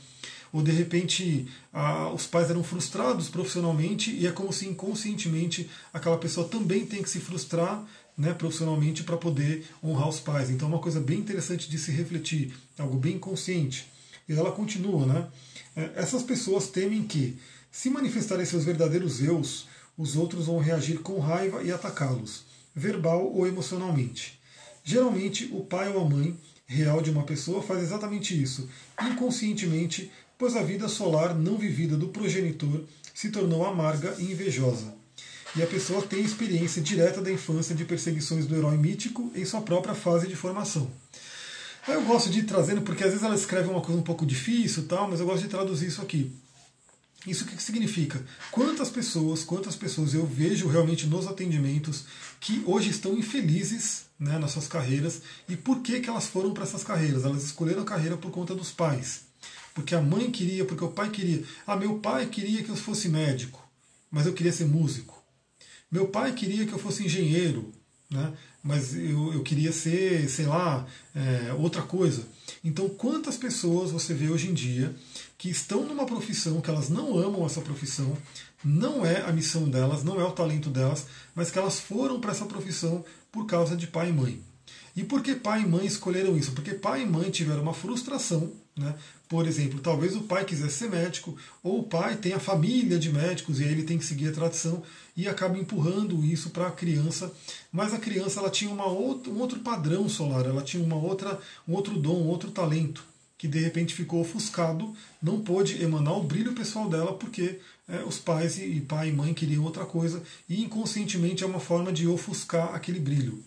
Ou de repente a, os pais eram frustrados profissionalmente e é como se inconscientemente aquela pessoa também tem que se frustrar né, profissionalmente para poder honrar os pais. Então é uma coisa bem interessante de se refletir, algo bem consciente. E ela continua, né? É, essas pessoas temem que, se manifestarem seus verdadeiros eus, os outros vão reagir com raiva e atacá-los, verbal ou emocionalmente. Geralmente, o pai ou a mãe real de uma pessoa faz exatamente isso, inconscientemente, pois a vida solar não vivida do progenitor se tornou amarga e invejosa e a pessoa tem experiência direta da infância de perseguições do herói mítico em sua própria fase de formação. Eu gosto de ir trazendo, porque às vezes ela escreve uma coisa um pouco difícil, tal, mas eu gosto de traduzir isso aqui. Isso o que significa? Quantas pessoas, quantas pessoas eu vejo realmente nos atendimentos que hoje estão infelizes né, nas suas carreiras e por que, que elas foram para essas carreiras? Elas escolheram a carreira por conta dos pais. Porque a mãe queria, porque o pai queria. Ah, meu pai queria que eu fosse médico, mas eu queria ser músico. Meu pai queria que eu fosse engenheiro, né? mas eu, eu queria ser, sei lá, é, outra coisa. Então, quantas pessoas você vê hoje em dia que estão numa profissão que elas não amam essa profissão, não é a missão delas, não é o talento delas, mas que elas foram para essa profissão por causa de pai e mãe. E por que pai e mãe escolheram isso? Porque pai e mãe tiveram uma frustração né? Por exemplo, talvez o pai quisesse ser médico, ou o pai tem a família de médicos e aí ele tem que seguir a tradição e acaba empurrando isso para a criança. Mas a criança ela tinha uma outra, um outro padrão solar, ela tinha uma outra, um outro dom, um outro talento que de repente ficou ofuscado, não pôde emanar o brilho pessoal dela porque é, os pais e, e pai e mãe queriam outra coisa e inconscientemente é uma forma de ofuscar aquele brilho.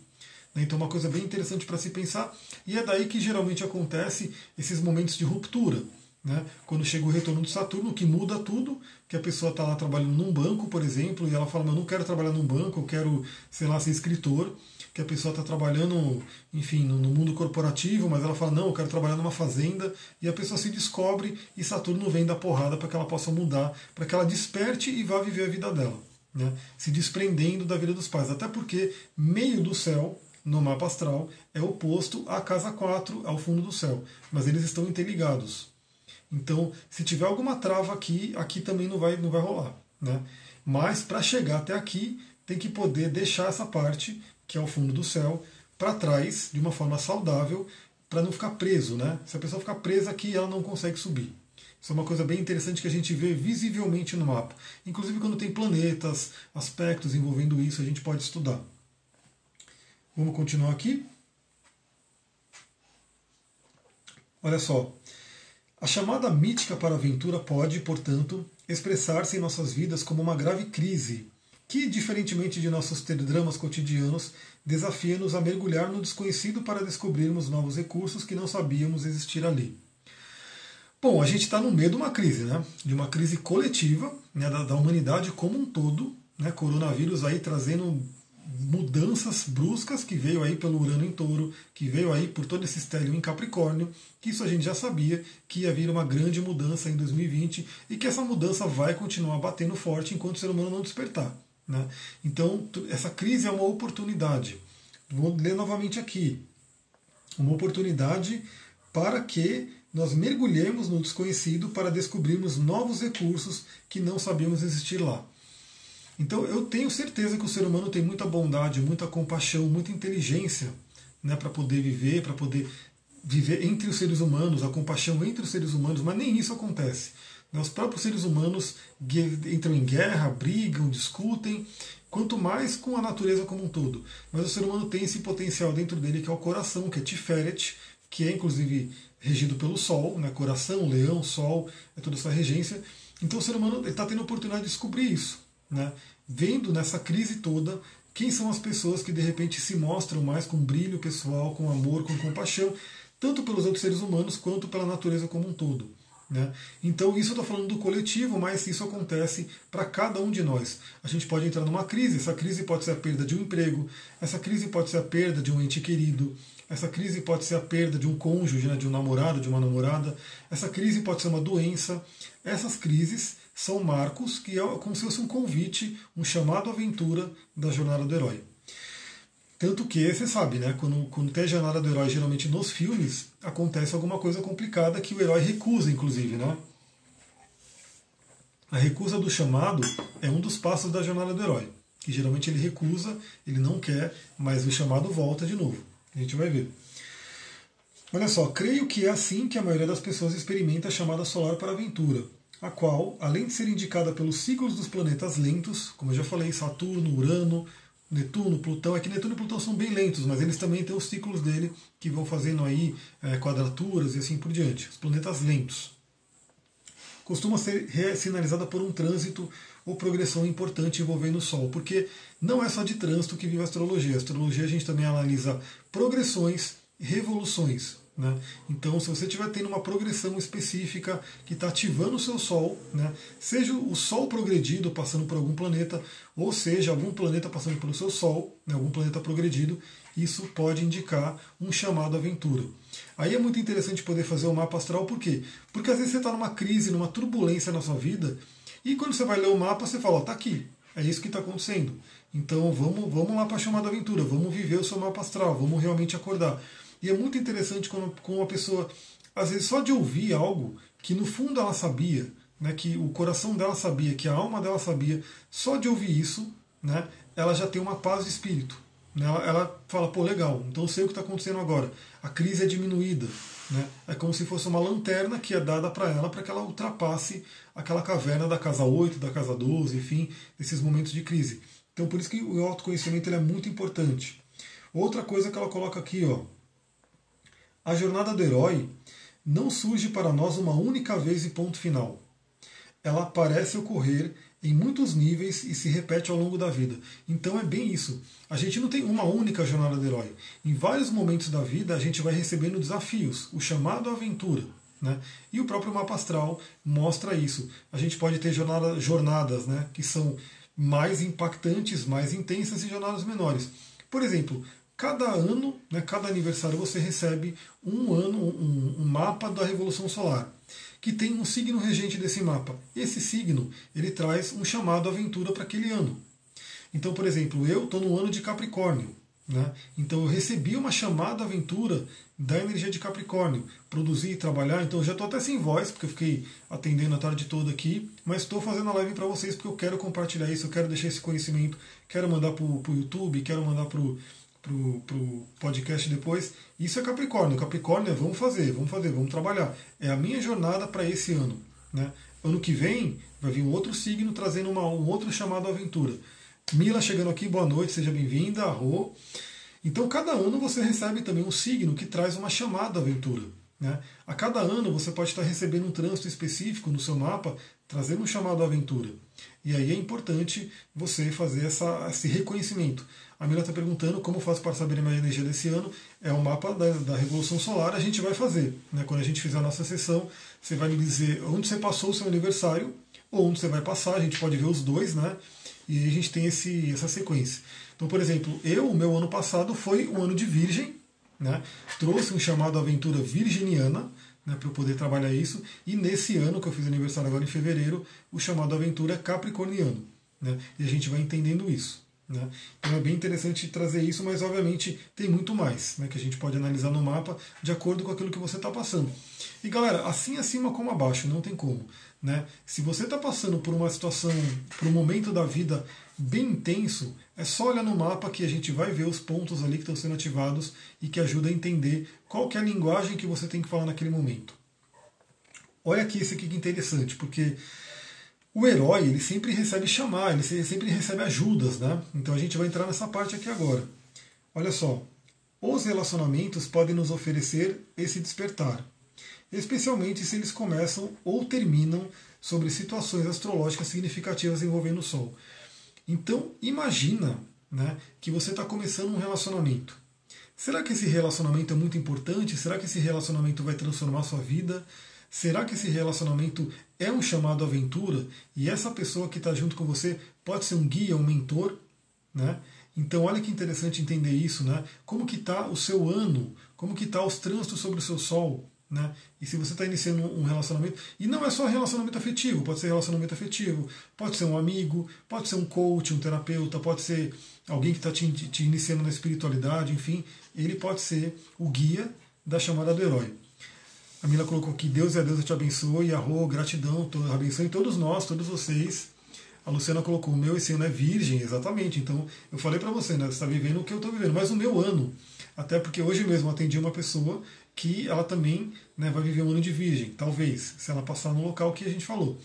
Então, uma coisa bem interessante para se pensar, e é daí que geralmente acontece esses momentos de ruptura. Né? Quando chega o retorno do Saturno, que muda tudo, que a pessoa está lá trabalhando num banco, por exemplo, e ela fala: Eu não quero trabalhar num banco, eu quero, sei lá, ser escritor. Que a pessoa está trabalhando, enfim, no, mundo corporativo, mas ela fala: Não, eu quero trabalhar numa fazenda. E a pessoa se descobre e Saturno vem da porrada para que ela possa mudar, para que ela desperte e vá viver a vida dela. Né? Se desprendendo da vida dos pais. Até porque meio do céu no mapa astral é oposto à casa 4, ao fundo do céu, mas eles estão interligados. Então, se tiver alguma trava aqui, aqui também não vai, não vai rolar. Né? Mas para chegar até aqui, tem que poder deixar essa parte, que é o fundo do céu, para trás de uma forma saudável, para não ficar preso. Né? Se a pessoa ficar presa aqui, ela não consegue subir. Isso é uma coisa bem interessante que a gente vê visivelmente no mapa. Inclusive quando tem planetas, aspectos envolvendo isso, a gente pode estudar. Vamos continuar aqui? Olha só. A chamada mítica para a aventura pode, portanto, expressar-se em nossas vidas como uma grave crise, que, diferentemente de nossos dramas cotidianos, desafia-nos a mergulhar no desconhecido para descobrirmos novos recursos que não sabíamos existir ali. Bom, a gente está no meio de uma crise, né? De uma crise coletiva né? da, da humanidade como um todo, né? Coronavírus aí trazendo mudanças bruscas que veio aí pelo Urano em Touro, que veio aí por todo esse estélio em Capricórnio, que isso a gente já sabia que ia vir uma grande mudança em 2020 e que essa mudança vai continuar batendo forte enquanto o ser humano não despertar. Né? Então, essa crise é uma oportunidade. Vou ler novamente aqui. Uma oportunidade para que nós mergulhemos no desconhecido para descobrirmos novos recursos que não sabíamos existir lá. Então eu tenho certeza que o ser humano tem muita bondade, muita compaixão, muita inteligência né, para poder viver, para poder viver entre os seres humanos, a compaixão entre os seres humanos, mas nem isso acontece. Né, os próprios seres humanos entram em guerra, brigam, discutem, quanto mais com a natureza como um todo. Mas o ser humano tem esse potencial dentro dele que é o coração, que é Tiferet, que é inclusive regido pelo Sol, né? coração, leão, Sol, é toda essa regência. Então o ser humano está tendo a oportunidade de descobrir isso né, vendo nessa crise toda quem são as pessoas que de repente se mostram mais com brilho pessoal, com amor, com compaixão, tanto pelos outros seres humanos quanto pela natureza como um todo. Né? Então, isso eu estou falando do coletivo, mas isso acontece para cada um de nós. A gente pode entrar numa crise, essa crise pode ser a perda de um emprego, essa crise pode ser a perda de um ente querido, essa crise pode ser a perda de um cônjuge, né, de um namorado, de uma namorada, essa crise pode ser uma doença. Essas crises são marcos que é como se fosse um convite, um chamado à aventura da jornada do herói. Tanto que, você sabe, né, quando, quando tem a jornada do herói, geralmente nos filmes, acontece alguma coisa complicada que o herói recusa, inclusive. Né? A recusa do chamado é um dos passos da jornada do herói, que geralmente ele recusa, ele não quer, mas o chamado volta de novo. A gente vai ver. Olha só, creio que é assim que a maioria das pessoas experimenta a chamada solar para aventura a qual, além de ser indicada pelos ciclos dos planetas lentos, como eu já falei, Saturno, Urano, Netuno, Plutão, é que Netuno e Plutão são bem lentos, mas eles também têm os ciclos dele que vão fazendo aí é, quadraturas e assim por diante, os planetas lentos. Costuma ser sinalizada por um trânsito ou progressão importante envolvendo o Sol, porque não é só de trânsito que vive a astrologia. A astrologia a gente também analisa progressões, revoluções. Né? Então, se você estiver tendo uma progressão específica que está ativando o seu Sol, né? seja o Sol progredido passando por algum planeta, ou seja, algum planeta passando pelo seu Sol, né? algum planeta progredido, isso pode indicar um chamado aventura. Aí é muito interessante poder fazer o mapa astral, por quê? Porque às vezes você está numa crise, numa turbulência na sua vida, e quando você vai ler o mapa, você fala: está aqui, é isso que está acontecendo. Então vamos, vamos lá para a chamada aventura, vamos viver o seu mapa astral, vamos realmente acordar. E é muito interessante quando, quando uma pessoa, às vezes, só de ouvir algo que no fundo ela sabia, né, que o coração dela sabia, que a alma dela sabia, só de ouvir isso, né, ela já tem uma paz de espírito. Né, ela, ela fala, pô, legal, então eu sei o que está acontecendo agora. A crise é diminuída. Né, é como se fosse uma lanterna que é dada para ela para que ela ultrapasse aquela caverna da casa 8, da casa 12, enfim, desses momentos de crise. Então por isso que o autoconhecimento é muito importante. Outra coisa que ela coloca aqui, ó, a jornada do herói não surge para nós uma única vez e ponto final. Ela parece ocorrer em muitos níveis e se repete ao longo da vida. Então é bem isso. A gente não tem uma única jornada do herói. Em vários momentos da vida a gente vai recebendo desafios, o chamado aventura. Né? E o próprio mapa astral mostra isso. A gente pode ter jornada, jornadas né, que são mais impactantes, mais intensas e jornadas menores. Por exemplo, cada ano, né, cada aniversário, você recebe um ano, um, um, mapa da Revolução Solar, que tem um signo regente desse mapa. Esse signo ele traz um chamado aventura para aquele ano. Então, por exemplo, eu estou no ano de Capricórnio. Né? Então eu recebi uma chamada aventura da energia de Capricórnio, produzir e trabalhar. Então eu já estou até sem voz, porque eu fiquei atendendo a tarde toda aqui, mas estou fazendo a live para vocês porque eu quero compartilhar isso, eu quero deixar esse conhecimento, quero mandar para o YouTube, quero mandar para pro, pro podcast depois. Isso é Capricórnio. Capricórnio é vamos fazer, vamos fazer, vamos trabalhar. É a minha jornada para esse ano. Né? Ano que vem vai vir um outro signo trazendo uma, um outro chamado aventura. Mila chegando aqui, boa noite, seja bem-vinda, Rô. Então cada ano você recebe também um signo que traz uma chamada aventura. Né? A cada ano você pode estar recebendo um trânsito específico no seu mapa, trazendo um chamado à aventura. E aí é importante você fazer essa, esse reconhecimento. A Mila está perguntando como faço para saber a minha energia desse ano. É o um mapa da, da, Revolução Solar, a gente vai fazer. Né? Quando a gente fizer a nossa sessão, você vai me dizer onde você passou o seu aniversário ou onde você vai passar, a gente pode ver os dois, né? E a gente tem esse, essa sequência. Então, por exemplo, eu, o meu ano passado foi um ano de Virgem, né? trouxe um chamado Aventura Virginiana, né, para eu poder trabalhar isso. E nesse ano, que eu fiz aniversário agora em fevereiro, o chamado Aventura Capricorniano. Né, e a gente vai entendendo isso. Né? Então é bem interessante trazer isso, mas obviamente tem muito mais né, que a gente pode analisar no mapa de acordo com aquilo que você está passando. E galera, assim acima como abaixo, não tem como. Né? Se você está passando por uma situação, por um momento da vida bem intenso, é só olhar no mapa que a gente vai ver os pontos ali que estão sendo ativados e que ajuda a entender qual é a linguagem que você tem que falar naquele momento. Olha aqui esse aqui que interessante, porque o herói ele sempre recebe chamar, ele sempre recebe ajudas, né? Então a gente vai entrar nessa parte aqui agora. Olha só, os relacionamentos podem nos oferecer esse despertar, especialmente se eles começam ou terminam sobre situações astrológicas significativas envolvendo o Sol. Então, imagina né, que você está começando um relacionamento. Será que esse relacionamento é muito importante? Será que esse relacionamento vai transformar a sua vida? Será que esse relacionamento é um chamado aventura? E essa pessoa que está junto com você pode ser um guia, um mentor? Né? Então, olha que interessante entender isso, né? Como que está o seu ano? Como que está os trânsitos sobre o seu sol? Né? E se você está iniciando um relacionamento, e não é só relacionamento afetivo, pode ser relacionamento afetivo, pode ser um amigo, pode ser um coach, um terapeuta, pode ser alguém que está te, te, iniciando na espiritualidade, enfim, ele pode ser o guia da chamada do herói. A Mila colocou aqui, Deus e a Deus te abençoe, arro, gratidão, abençoe todos nós, todos vocês. A Luciana colocou, o meu esse ano é virgem, exatamente. Então, eu falei para você, né? Você está vivendo o que eu estou vivendo, mas o meu ano. Até porque hoje mesmo atendi uma pessoa que ela também né, vai viver um ano de virgem, talvez, se ela passar no local que a gente falou.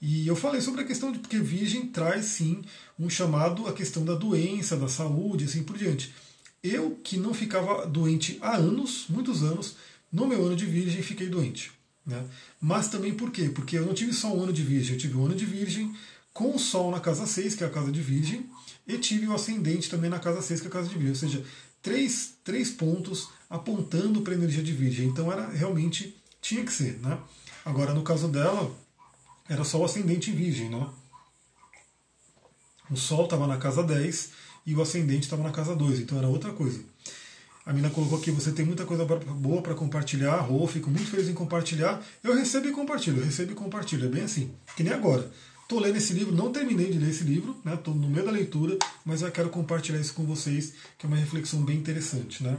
E eu falei sobre a questão de porque virgem traz sim um chamado à questão da doença, da saúde, assim por diante. Eu que não ficava doente há anos, muitos anos, no meu ano de virgem fiquei doente. Né? Mas também por quê? Porque eu não tive só um ano de virgem, eu tive um ano de virgem com o Sol na casa 6, que é a casa de virgem, e tive o ascendente também na casa 6, que é a casa de virgem. Ou seja, três, três pontos apontando para a energia de Virgem. Então era realmente tinha que ser, né? Agora no caso dela era só o ascendente em Virgem, né? O Sol estava na casa 10 e o ascendente estava na casa 2, então era outra coisa. A Mina colocou aqui, você tem muita coisa boa para compartilhar, Rô, fico muito feliz em compartilhar. Eu recebo e compartilho, eu recebo e compartilho, é bem assim, que nem agora. Estou lendo esse livro, não terminei de ler esse livro, estou né, no meio da leitura, mas eu quero compartilhar isso com vocês, que é uma reflexão bem interessante. Né?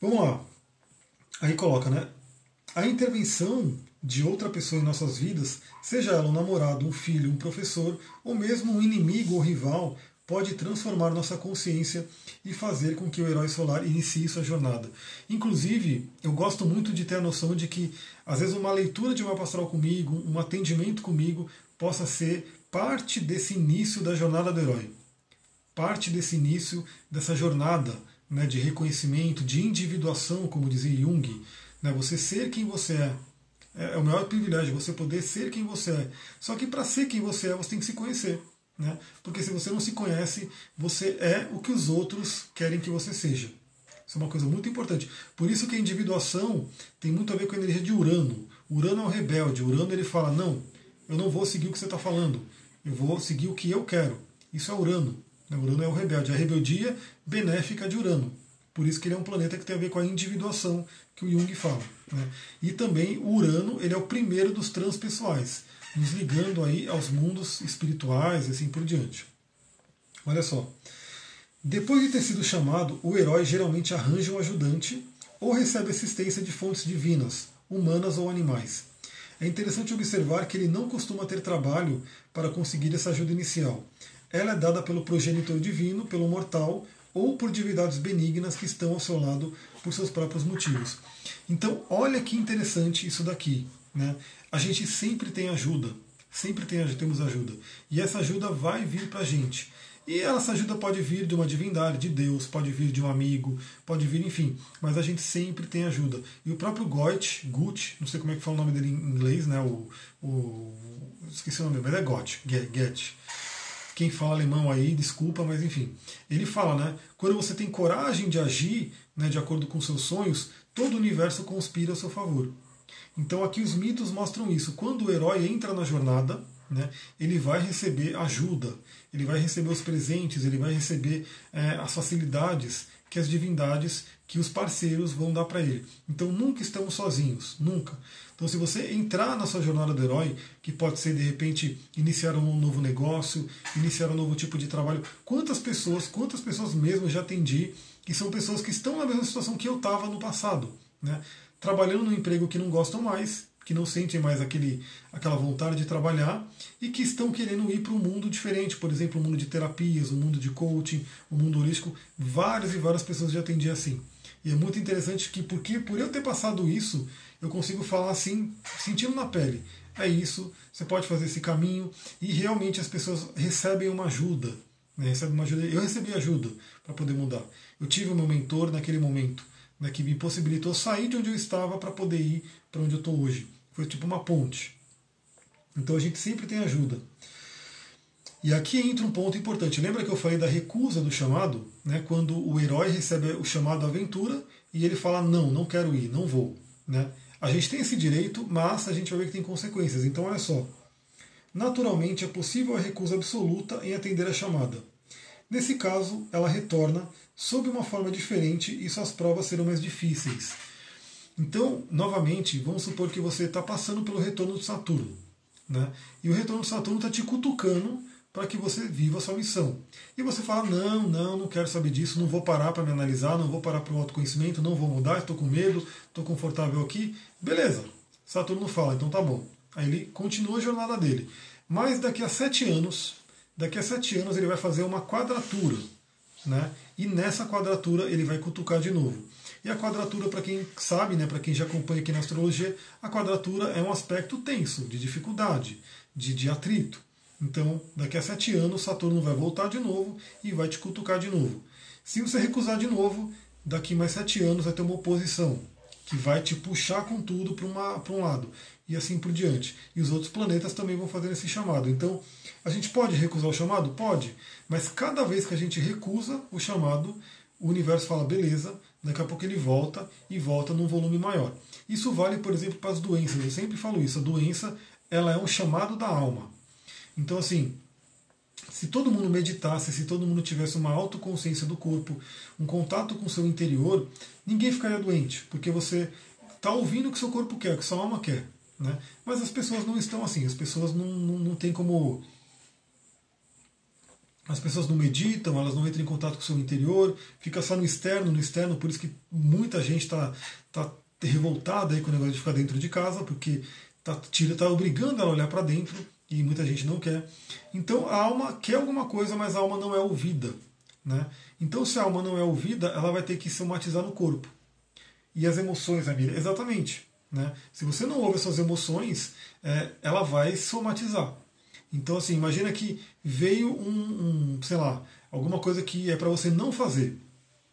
Vamos lá. Aí coloca, né? A intervenção de outra pessoa em nossas vidas, seja ela um namorado, um filho, um professor, ou mesmo um inimigo ou rival, pode transformar nossa consciência e fazer com que o herói solar inicie sua jornada. Inclusive, eu gosto muito de ter a noção de que, às vezes, uma leitura de uma pastoral comigo, um atendimento comigo, possa ser parte desse início da jornada do herói. Parte desse início dessa jornada né, de reconhecimento, de individuação, como dizia Jung. Né, você ser quem você é. É, é o maior privilégio, você poder ser quem você é. Só que para ser quem você é, você tem que se conhecer. Né? Porque se você não se conhece, você é o que os outros querem que você seja. Isso é uma coisa muito importante. Por isso que a individuação tem muito a ver com a energia de Urano. Urano é um rebelde. Urano ele fala: não, eu não vou seguir o que você está falando, eu vou seguir o que eu quero. Isso é Urano. Né? Urano é o rebelde, a rebeldia benéfica de Urano. Por isso que ele é um planeta que tem a ver com a individuação que o Jung fala. Né? E também o Urano ele é o primeiro dos transpessoais, nos ligando aí aos mundos espirituais e assim por diante. Olha só. Depois de ter sido chamado, o herói geralmente arranja um ajudante ou recebe assistência de fontes divinas, humanas ou animais. É interessante observar que ele não costuma ter trabalho para conseguir essa ajuda inicial. Ela é dada pelo progenitor divino, pelo mortal ou por divindades benignas que estão ao seu lado por seus próprios motivos. Então, olha que interessante isso daqui. Né? A gente sempre tem ajuda, sempre tem, temos ajuda. E essa ajuda vai vir para a gente. E essa ajuda pode vir de uma divindade, de Deus, pode vir de um amigo, pode vir, enfim. Mas a gente sempre tem ajuda. E o próprio Goethe, Gut, não sei como é que fala o nome dele em inglês, né? O, o esqueci o nome, mas é Goethe, Goethe. Quem fala alemão aí, desculpa, mas enfim. Ele fala, né? Quando você tem coragem de agir né, de acordo com seus sonhos, todo o universo conspira a seu favor. Então aqui os mitos mostram isso. Quando o herói entra na jornada, né, ele vai receber ajuda, ele vai receber os presentes, ele vai receber é, as facilidades que as divindades, que os parceiros vão dar para ele. Então nunca estamos sozinhos, nunca. Então se você entrar na sua jornada do herói, que pode ser de repente iniciar um novo negócio, iniciar um novo tipo de trabalho, quantas pessoas, quantas pessoas mesmo já atendi que são pessoas que estão na mesma situação que eu estava no passado, né? trabalhando num emprego que não gostam mais, que não sentem mais aquele, aquela vontade de trabalhar e que estão querendo ir para um mundo diferente, por exemplo, o mundo de terapias, o mundo de coaching, o mundo holístico. Várias e várias pessoas já atendi assim. E é muito interessante que, porque por eu ter passado isso, eu consigo falar assim, sentindo na pele. É isso, você pode fazer esse caminho e realmente as pessoas recebem uma ajuda. Né, recebem uma ajuda. Eu recebi ajuda para poder mudar. Eu tive o meu mentor naquele momento né, que me possibilitou sair de onde eu estava para poder ir para onde eu estou hoje. Foi tipo uma ponte. Então a gente sempre tem ajuda. E aqui entra um ponto importante. Lembra que eu falei da recusa do chamado? Né? Quando o herói recebe o chamado à aventura e ele fala: Não, não quero ir, não vou. Né? A gente tem esse direito, mas a gente vai ver que tem consequências. Então, olha só. Naturalmente, é possível a recusa absoluta em atender a chamada. Nesse caso, ela retorna sob uma forma diferente e suas provas serão mais difíceis. Então, novamente, vamos supor que você está passando pelo retorno de Saturno. Né? E o retorno de Saturno está te cutucando para que você viva a sua missão. E você fala: não, não, não quero saber disso, não vou parar para me analisar, não vou parar para o autoconhecimento, não vou mudar, estou com medo, estou confortável aqui. Beleza, Saturno fala, então tá bom. Aí ele continua a jornada dele. Mas daqui a sete anos, daqui a sete anos ele vai fazer uma quadratura. Né? E nessa quadratura ele vai cutucar de novo. E a quadratura, para quem sabe, né, para quem já acompanha aqui na astrologia, a quadratura é um aspecto tenso, de dificuldade, de, de atrito. Então, daqui a sete anos, Saturno vai voltar de novo e vai te cutucar de novo. Se você recusar de novo, daqui mais sete anos vai ter uma oposição que vai te puxar com tudo para um lado e assim por diante. E os outros planetas também vão fazer esse chamado. Então, a gente pode recusar o chamado? Pode, mas cada vez que a gente recusa o chamado, o universo fala, beleza, daqui a pouco ele volta e volta num volume maior. Isso vale, por exemplo, para as doenças. Eu sempre falo isso. A doença ela é um chamado da alma. Então, assim, se todo mundo meditasse, se todo mundo tivesse uma autoconsciência do corpo, um contato com o seu interior, ninguém ficaria doente, porque você está ouvindo o que seu corpo quer, o que sua alma quer. Né? Mas as pessoas não estão assim, as pessoas não, não, não têm como as pessoas não meditam, elas não entram em contato com o seu interior, fica só no externo, no externo, por isso que muita gente está tá revoltada aí com o negócio de ficar dentro de casa, porque está tá obrigando ela a olhar para dentro e muita gente não quer. Então a alma quer alguma coisa, mas a alma não é ouvida. Né? Então se a alma não é ouvida, ela vai ter que somatizar no corpo. E as emoções, Amira? Exatamente. Né? Se você não ouve as suas emoções, é, ela vai somatizar. Então, assim, imagina que veio um, um sei lá, alguma coisa que é para você não fazer,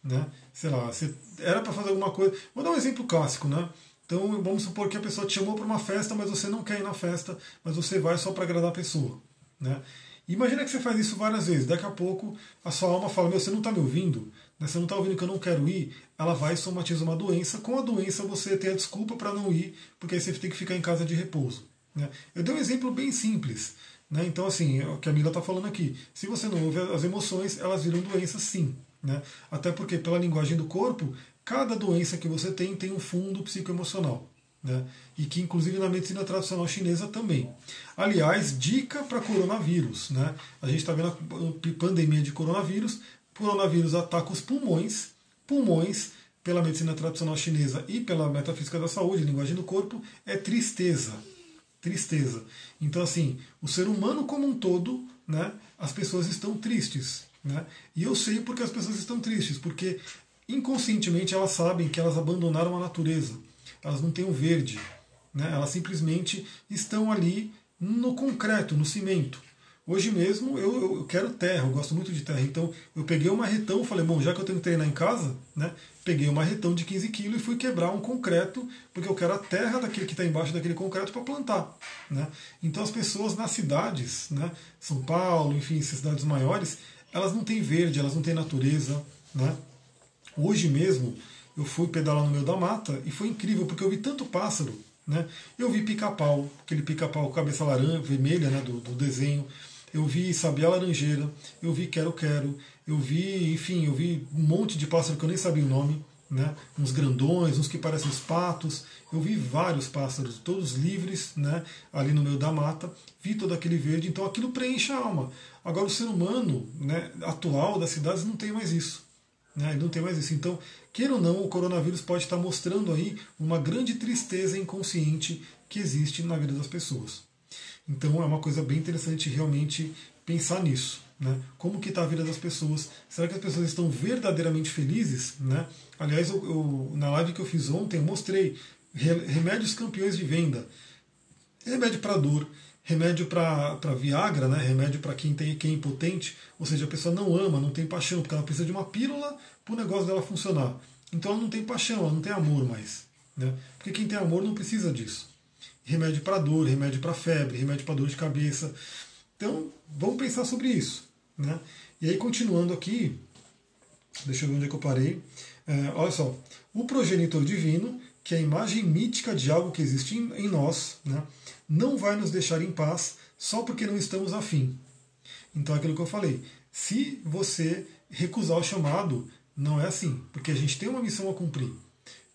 né? Sei lá, você era para fazer alguma coisa. Vou dar um exemplo clássico, né? Então, vamos supor que a pessoa te chamou para uma festa, mas você não quer ir na festa, mas você vai só para agradar a pessoa, né? Imagina que você faz isso várias vezes. Daqui a pouco a sua alma fala: Meu, você não está me ouvindo? Né? Você não está ouvindo que eu não quero ir? Ela vai e somatiza uma doença. Com a doença você tem a desculpa para não ir, porque aí você tem que ficar em casa de repouso. Né? Eu dei um exemplo bem simples. Né? Então, assim, é o que a Mila está falando aqui. Se você não ouve as emoções, elas viram doenças sim. Né? Até porque, pela linguagem do corpo, cada doença que você tem tem um fundo psicoemocional. Né? E que, inclusive, na medicina tradicional chinesa também. Aliás, dica para coronavírus. Né? A gente está vendo a pandemia de coronavírus. Coronavírus ataca os pulmões. Pulmões, pela medicina tradicional chinesa e pela metafísica da saúde, linguagem do corpo, é tristeza tristeza. Então, assim, o ser humano como um todo, né, as pessoas estão tristes. Né? E eu sei porque as pessoas estão tristes, porque inconscientemente elas sabem que elas abandonaram a natureza, elas não têm o verde, né? elas simplesmente estão ali no concreto, no cimento. Hoje mesmo eu, eu, quero terra, eu gosto muito de terra. Então eu peguei um marretão, falei, bom, já que eu tenho que treinar em casa, né? Peguei um marretão de 15 quilos e fui quebrar um concreto, porque eu quero a terra daquele que está embaixo daquele concreto para plantar. Né? Então as pessoas nas cidades, né? São Paulo, enfim, cidades maiores, elas não têm verde, elas não têm natureza. Né? Hoje mesmo eu fui pedalar no meio da mata e foi incrível, porque eu vi tanto pássaro. Né? Eu vi pica-pau, aquele pica-pau cabeça laranja, vermelha né, do, do desenho eu vi sabiá laranjeira, eu vi quero-quero, eu vi, enfim, eu vi um monte de pássaro que eu nem sabia o nome, né? uns grandões, uns que parecem os patos. Eu vi vários pássaros, todos livres, né? ali no meio da mata. Vi todo aquele verde, então aquilo preenche a alma. Agora, o ser humano né, atual das cidades não tem mais isso. Né? Não tem mais isso. Então, queira ou não, o coronavírus pode estar mostrando aí uma grande tristeza inconsciente que existe na vida das pessoas. Então é uma coisa bem interessante realmente pensar nisso. Né? Como que está a vida das pessoas? Será que as pessoas estão verdadeiramente felizes? Né? Aliás, eu, eu, na live que eu fiz ontem, eu mostrei remédios campeões de venda. Remédio para dor, remédio para Viagra, né? remédio para quem, tem, quem é impotente, ou seja, a pessoa não ama, não tem paixão, porque ela precisa de uma pílula para o negócio dela funcionar. Então ela não tem paixão, ela não tem amor mais. Né? Porque quem tem amor não precisa disso remédio para dor, remédio para febre, remédio para dor de cabeça. Então, vamos pensar sobre isso. Né? E aí, continuando aqui, deixa eu ver onde é que eu parei. É, olha só, o progenitor divino, que a imagem mítica de algo que existe em, nós, né, não vai nos deixar em paz só porque não estamos afim. Então, aquilo que eu falei, se você recusar o chamado, não é assim, porque a gente tem uma missão a cumprir.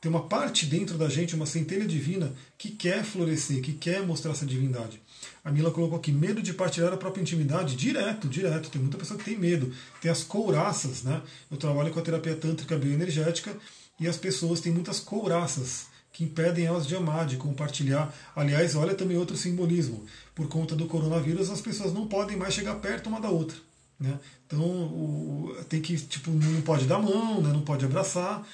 Tem uma parte dentro da gente, uma centelha divina, que quer florescer, que quer mostrar essa divindade. A Mila colocou aqui, medo de partilhar a própria intimidade, direto, direto. Tem muita pessoa que tem medo. Tem as couraças, né? Eu trabalho com a terapia tântrica bioenergética e as pessoas têm muitas couraças que impedem elas de amar, de compartilhar. Aliás, olha também outro simbolismo. Por conta do coronavírus, as pessoas não podem mais chegar perto uma da outra. Né? Então, o, tem que, tipo, não pode dar mão, né? não pode abraçar,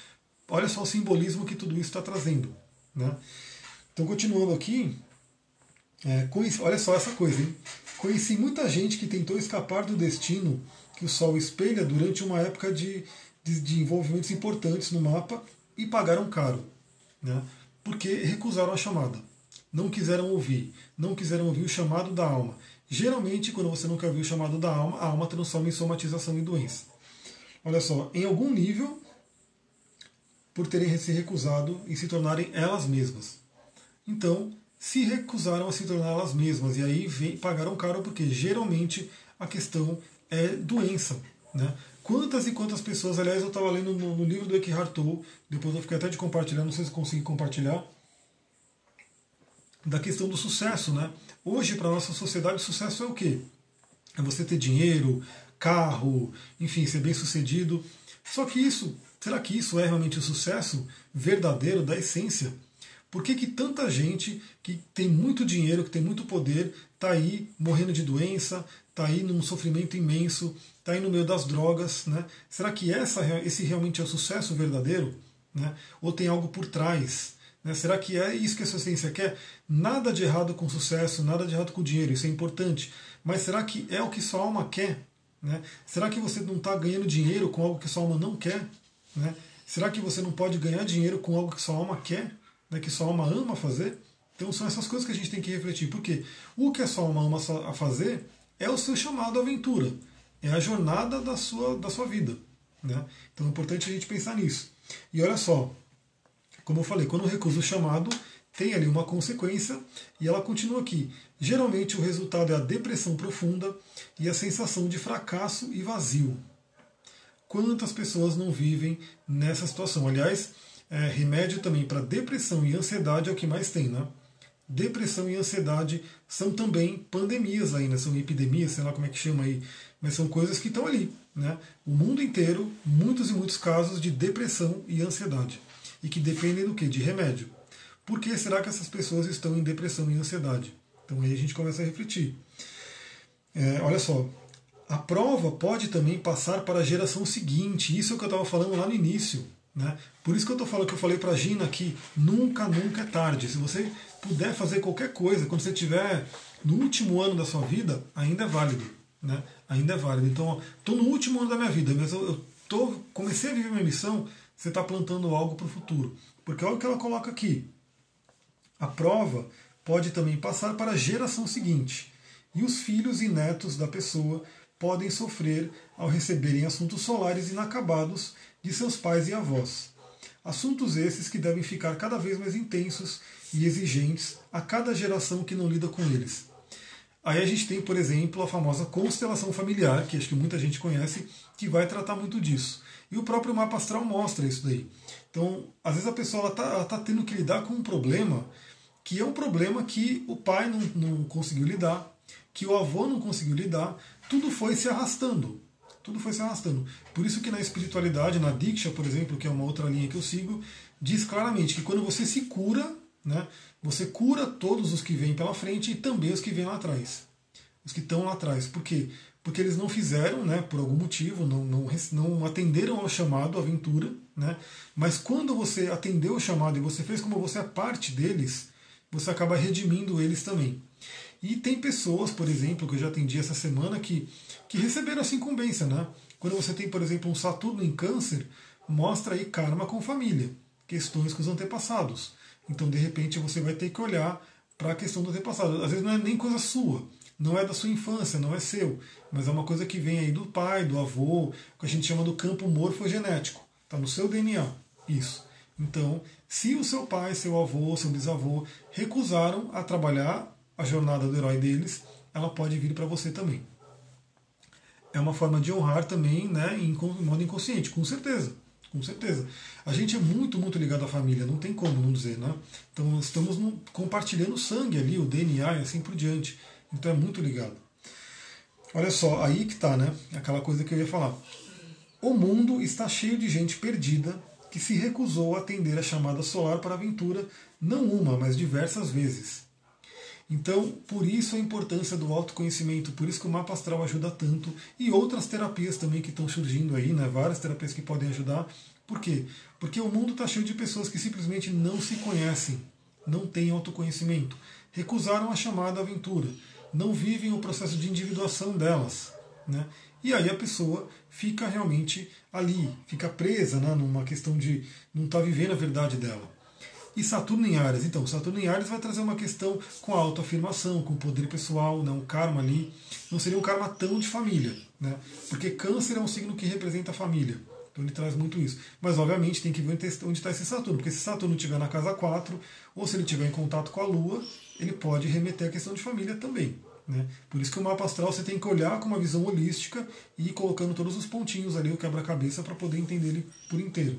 Olha só o simbolismo que tudo isso está trazendo. Né? Então, continuando aqui, é, conheci, olha só essa coisa, hein? Conheci muita gente que tentou escapar do destino que o Sol espelha durante uma época de, de, de envolvimentos importantes no mapa e pagaram caro, né? porque recusaram a chamada. Não quiseram ouvir, não quiseram ouvir o chamado da alma. Geralmente, quando você não quer ouvir o chamado da alma, a alma transforma em somatização e doença. Olha só, em algum nível, por terem se recusado em se tornarem elas mesmas. Então, se recusaram a se tornar elas mesmas e aí vem, pagaram caro porque geralmente a questão é doença. Né? Quantas e quantas pessoas, aliás, eu estava lendo no, no, livro do Eckhart Tolle, depois eu fiquei até de compartilhar, não sei se consegui compartilhar, da questão do sucesso. Né? Hoje, para nossa sociedade, o sucesso é o quê? É você ter dinheiro, carro, enfim, ser bem sucedido. Só que isso Será que isso é realmente o sucesso verdadeiro da essência? Por que, que tanta gente que tem muito dinheiro, que tem muito poder, está aí morrendo de doença, está aí num sofrimento imenso, está aí no meio das drogas? Né? Será que essa, esse realmente é o sucesso verdadeiro? Né? Ou tem algo por trás? Né? Será que é isso que a sua essência quer? Nada de errado com sucesso, nada de errado com dinheiro, isso é importante. Mas será que é o que sua alma quer? Né? Será que você não está ganhando dinheiro com algo que sua alma não quer? Né? Será que você não pode ganhar dinheiro com algo que sua alma quer, né? que sua alma ama fazer? Então são essas coisas que a gente tem que refletir, porque o que a sua alma ama a fazer é o seu chamado à aventura, é a jornada da sua, da sua vida. Né? Então é importante a gente pensar nisso. E olha só, como eu falei, quando eu recuso o chamado, tem ali uma consequência e ela continua aqui. Geralmente o resultado é a depressão profunda e a sensação de fracasso e vazio. Quantas pessoas não vivem nessa situação? Aliás, é, remédio também para depressão e ansiedade é o que mais tem, né? Depressão e ansiedade são também pandemias aí, né? São epidemias, sei lá como é que chama aí, mas são coisas que estão ali, né? O mundo inteiro, muitos e muitos casos de depressão e ansiedade e que dependem do que? De remédio. Por que será que essas pessoas estão em depressão e ansiedade? Então aí a gente começa a refletir. É, olha só, a prova pode também passar para a geração seguinte. Isso é o que eu estava falando lá no início. Né? Por isso que eu estou falando que eu falei para Gina que nunca, nunca é tarde. Se você puder fazer qualquer coisa, quando você tiver no último ano da sua vida, ainda é válido. Né? Ainda é válido. Então, estou no último ano da minha vida, mas eu, eu tô, comecei a viver minha missão, você está plantando algo para o futuro. Porque olha o que ela coloca aqui. A prova pode também passar para a geração seguinte. E os filhos e netos da pessoa podem sofrer ao receberem assuntos solares inacabados de seus pais e avós. Assuntos esses que devem ficar cada vez mais intensos e exigentes a cada geração que não lida com eles. Aí a gente tem, por exemplo, a famosa constelação familiar, que acho que muita gente conhece, que vai tratar muito disso. E o próprio mapa astral mostra isso daí. Então, às vezes a pessoa está tá tendo que lidar com um problema que é um problema que o pai não, não conseguiu lidar, que o avô não conseguiu lidar, tudo foi se arrastando. Tudo foi se arrastando. Por isso que na espiritualidade, na Diksha, por exemplo, que é uma outra linha que eu sigo, diz claramente que quando você se cura, né, você cura todos os que vêm pela frente e também os que vêm lá atrás. Os que estão lá atrás. Por quê? Porque eles não fizeram, né, por algum motivo, não, não, não atenderam ao chamado, à aventura. Né, mas quando você atendeu o chamado e você fez como você é parte deles, você acaba redimindo eles também. E tem pessoas, por exemplo, que eu já atendi essa semana, que, que receberam essa incumbência. Né? Quando você tem, por exemplo, um Saturno em Câncer, mostra aí karma com família, questões com os antepassados. Então, de repente, você vai ter que olhar para a questão do antepassado. Às vezes não é nem coisa sua, não é da sua infância, não é seu, mas é uma coisa que vem aí do pai, do avô, que a gente chama do campo morfogenético. Está no seu DNA. Isso. Então, se o seu pai, seu avô, seu bisavô recusaram a trabalhar a jornada do herói deles, ela pode vir para você também. É uma forma de honrar também, né, em modo inconsciente, com certeza. Com certeza. A gente é muito, muito ligado à família, não tem como não dizer, né? Então estamos compartilhando sangue ali, o DNA e assim por diante. Então é muito ligado. Olha só, aí que tá, né? Aquela coisa que eu ia falar. O mundo está cheio de gente perdida que se recusou a atender a chamada solar para a aventura, não uma, mas diversas vezes. Então, por isso a importância do autoconhecimento, por isso que o mapa astral ajuda tanto e outras terapias também que estão surgindo aí, né? Várias terapias que podem ajudar. Por quê? Porque o mundo está cheio de pessoas que simplesmente não se conhecem, não têm autoconhecimento, recusaram a chamada aventura, não vivem o processo de individuação delas, né? E aí a pessoa fica realmente ali, fica presa né, numa questão de não estar tá vivendo a verdade dela. E Saturno em Ares, então, Saturno em Ares vai trazer uma questão com autoafirmação, com poder pessoal, né, um karma ali. Não seria um karma tão de família, né? Porque Câncer é um signo que representa a família. Então ele traz muito isso. Mas obviamente tem que ver onde está esse Saturno, porque se Saturno estiver na casa 4, ou se ele estiver em contato com a Lua, ele pode remeter a questão de família também. Né? Por isso que o mapa astral você tem que olhar com uma visão holística e ir colocando todos os pontinhos ali, o quebra-cabeça, para poder entender ele por inteiro.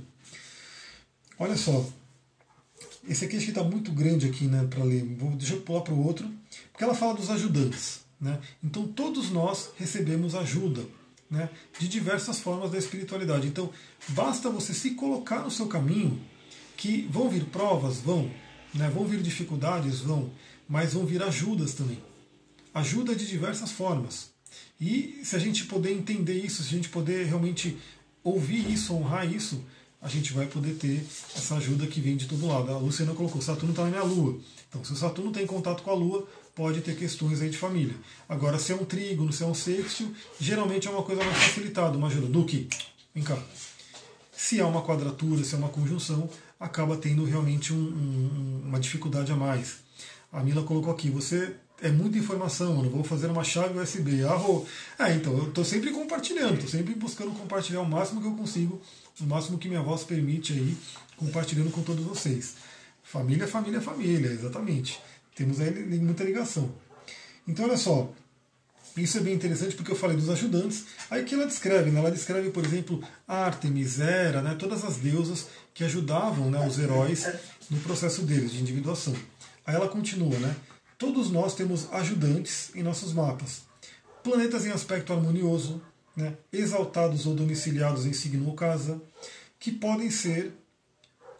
Olha só, esse aqui acho que está muito grande aqui né, para ler. Vou, deixa eu pular para o outro, porque ela fala dos ajudantes. Né? Então todos nós recebemos ajuda né, de diversas formas da espiritualidade. Então basta você se colocar no seu caminho, que vão vir provas, vão, né, vão vir dificuldades, vão, mas vão vir ajudas também ajuda de diversas formas. E se a gente poder entender isso, se a gente poder realmente ouvir isso, honrar isso, a gente vai poder ter essa ajuda que vem de todo lado. A Luciana colocou, Saturno está na minha Lua. Então, se o Saturno tem contato com a Lua, pode ter questões aí de família. Agora, se é um trígono, se é um sextil, geralmente é uma coisa mais facilitada, uma ajuda. Duque, vem cá. Se é uma quadratura, se é uma conjunção, acaba tendo realmente um, um, uma dificuldade a mais. A Mila colocou aqui, você é muita informação, não vou fazer uma chave USB. Ah, é, então, eu estou sempre compartilhando, estou sempre buscando compartilhar o máximo que eu consigo, o máximo que minha voz permite aí, compartilhando com todos vocês. Família, família, família, exatamente. Temos aí muita ligação. Então, olha só, isso é bem interessante porque eu falei dos ajudantes. Aí que ela descreve, né? ela descreve, por exemplo, Artemis, Hera, né? todas as deusas que ajudavam né, os heróis no processo deles de individuação. Aí ela continua, né? Todos nós temos ajudantes em nossos mapas. Planetas em aspecto harmonioso, né, exaltados ou domiciliados em signo ou casa, que podem ser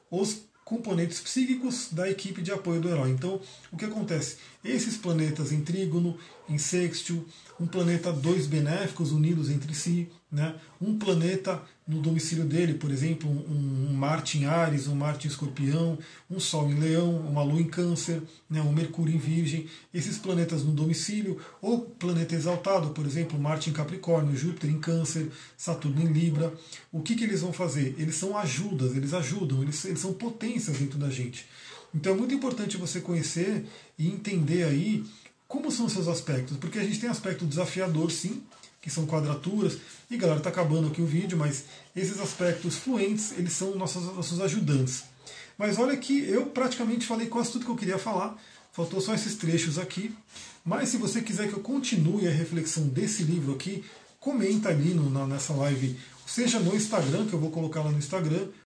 os componentes psíquicos da equipe de apoio do herói. Então, o que acontece? Esses planetas em trígono, em sextil, um planeta dois benéficos unidos entre si, né? um planeta no domicílio dele, por exemplo, um, um Marte em Ares, um Marte em Escorpião, um Sol em Leão, uma Lua em Câncer, né? um Mercúrio em Virgem, esses planetas no domicílio, ou planeta exaltado, por exemplo, Marte em Capricórnio, Júpiter em Câncer, Saturno em Libra. O que, que eles vão fazer? Eles são ajudas, eles ajudam, eles, eles são potências dentro da gente. Então é muito importante você conhecer e entender aí como são seus aspectos, porque a gente tem aspecto desafiador, sim, que são quadraturas, e galera, está acabando aqui o vídeo, mas esses aspectos fluentes, eles são nossos, nossos ajudantes. Mas olha que eu praticamente falei quase tudo que eu queria falar, faltou só esses trechos aqui. Mas se você quiser que eu continue a reflexão desse livro aqui, comenta ali no, na, nessa live, seja no Instagram, que eu vou colocar lá no Instagram,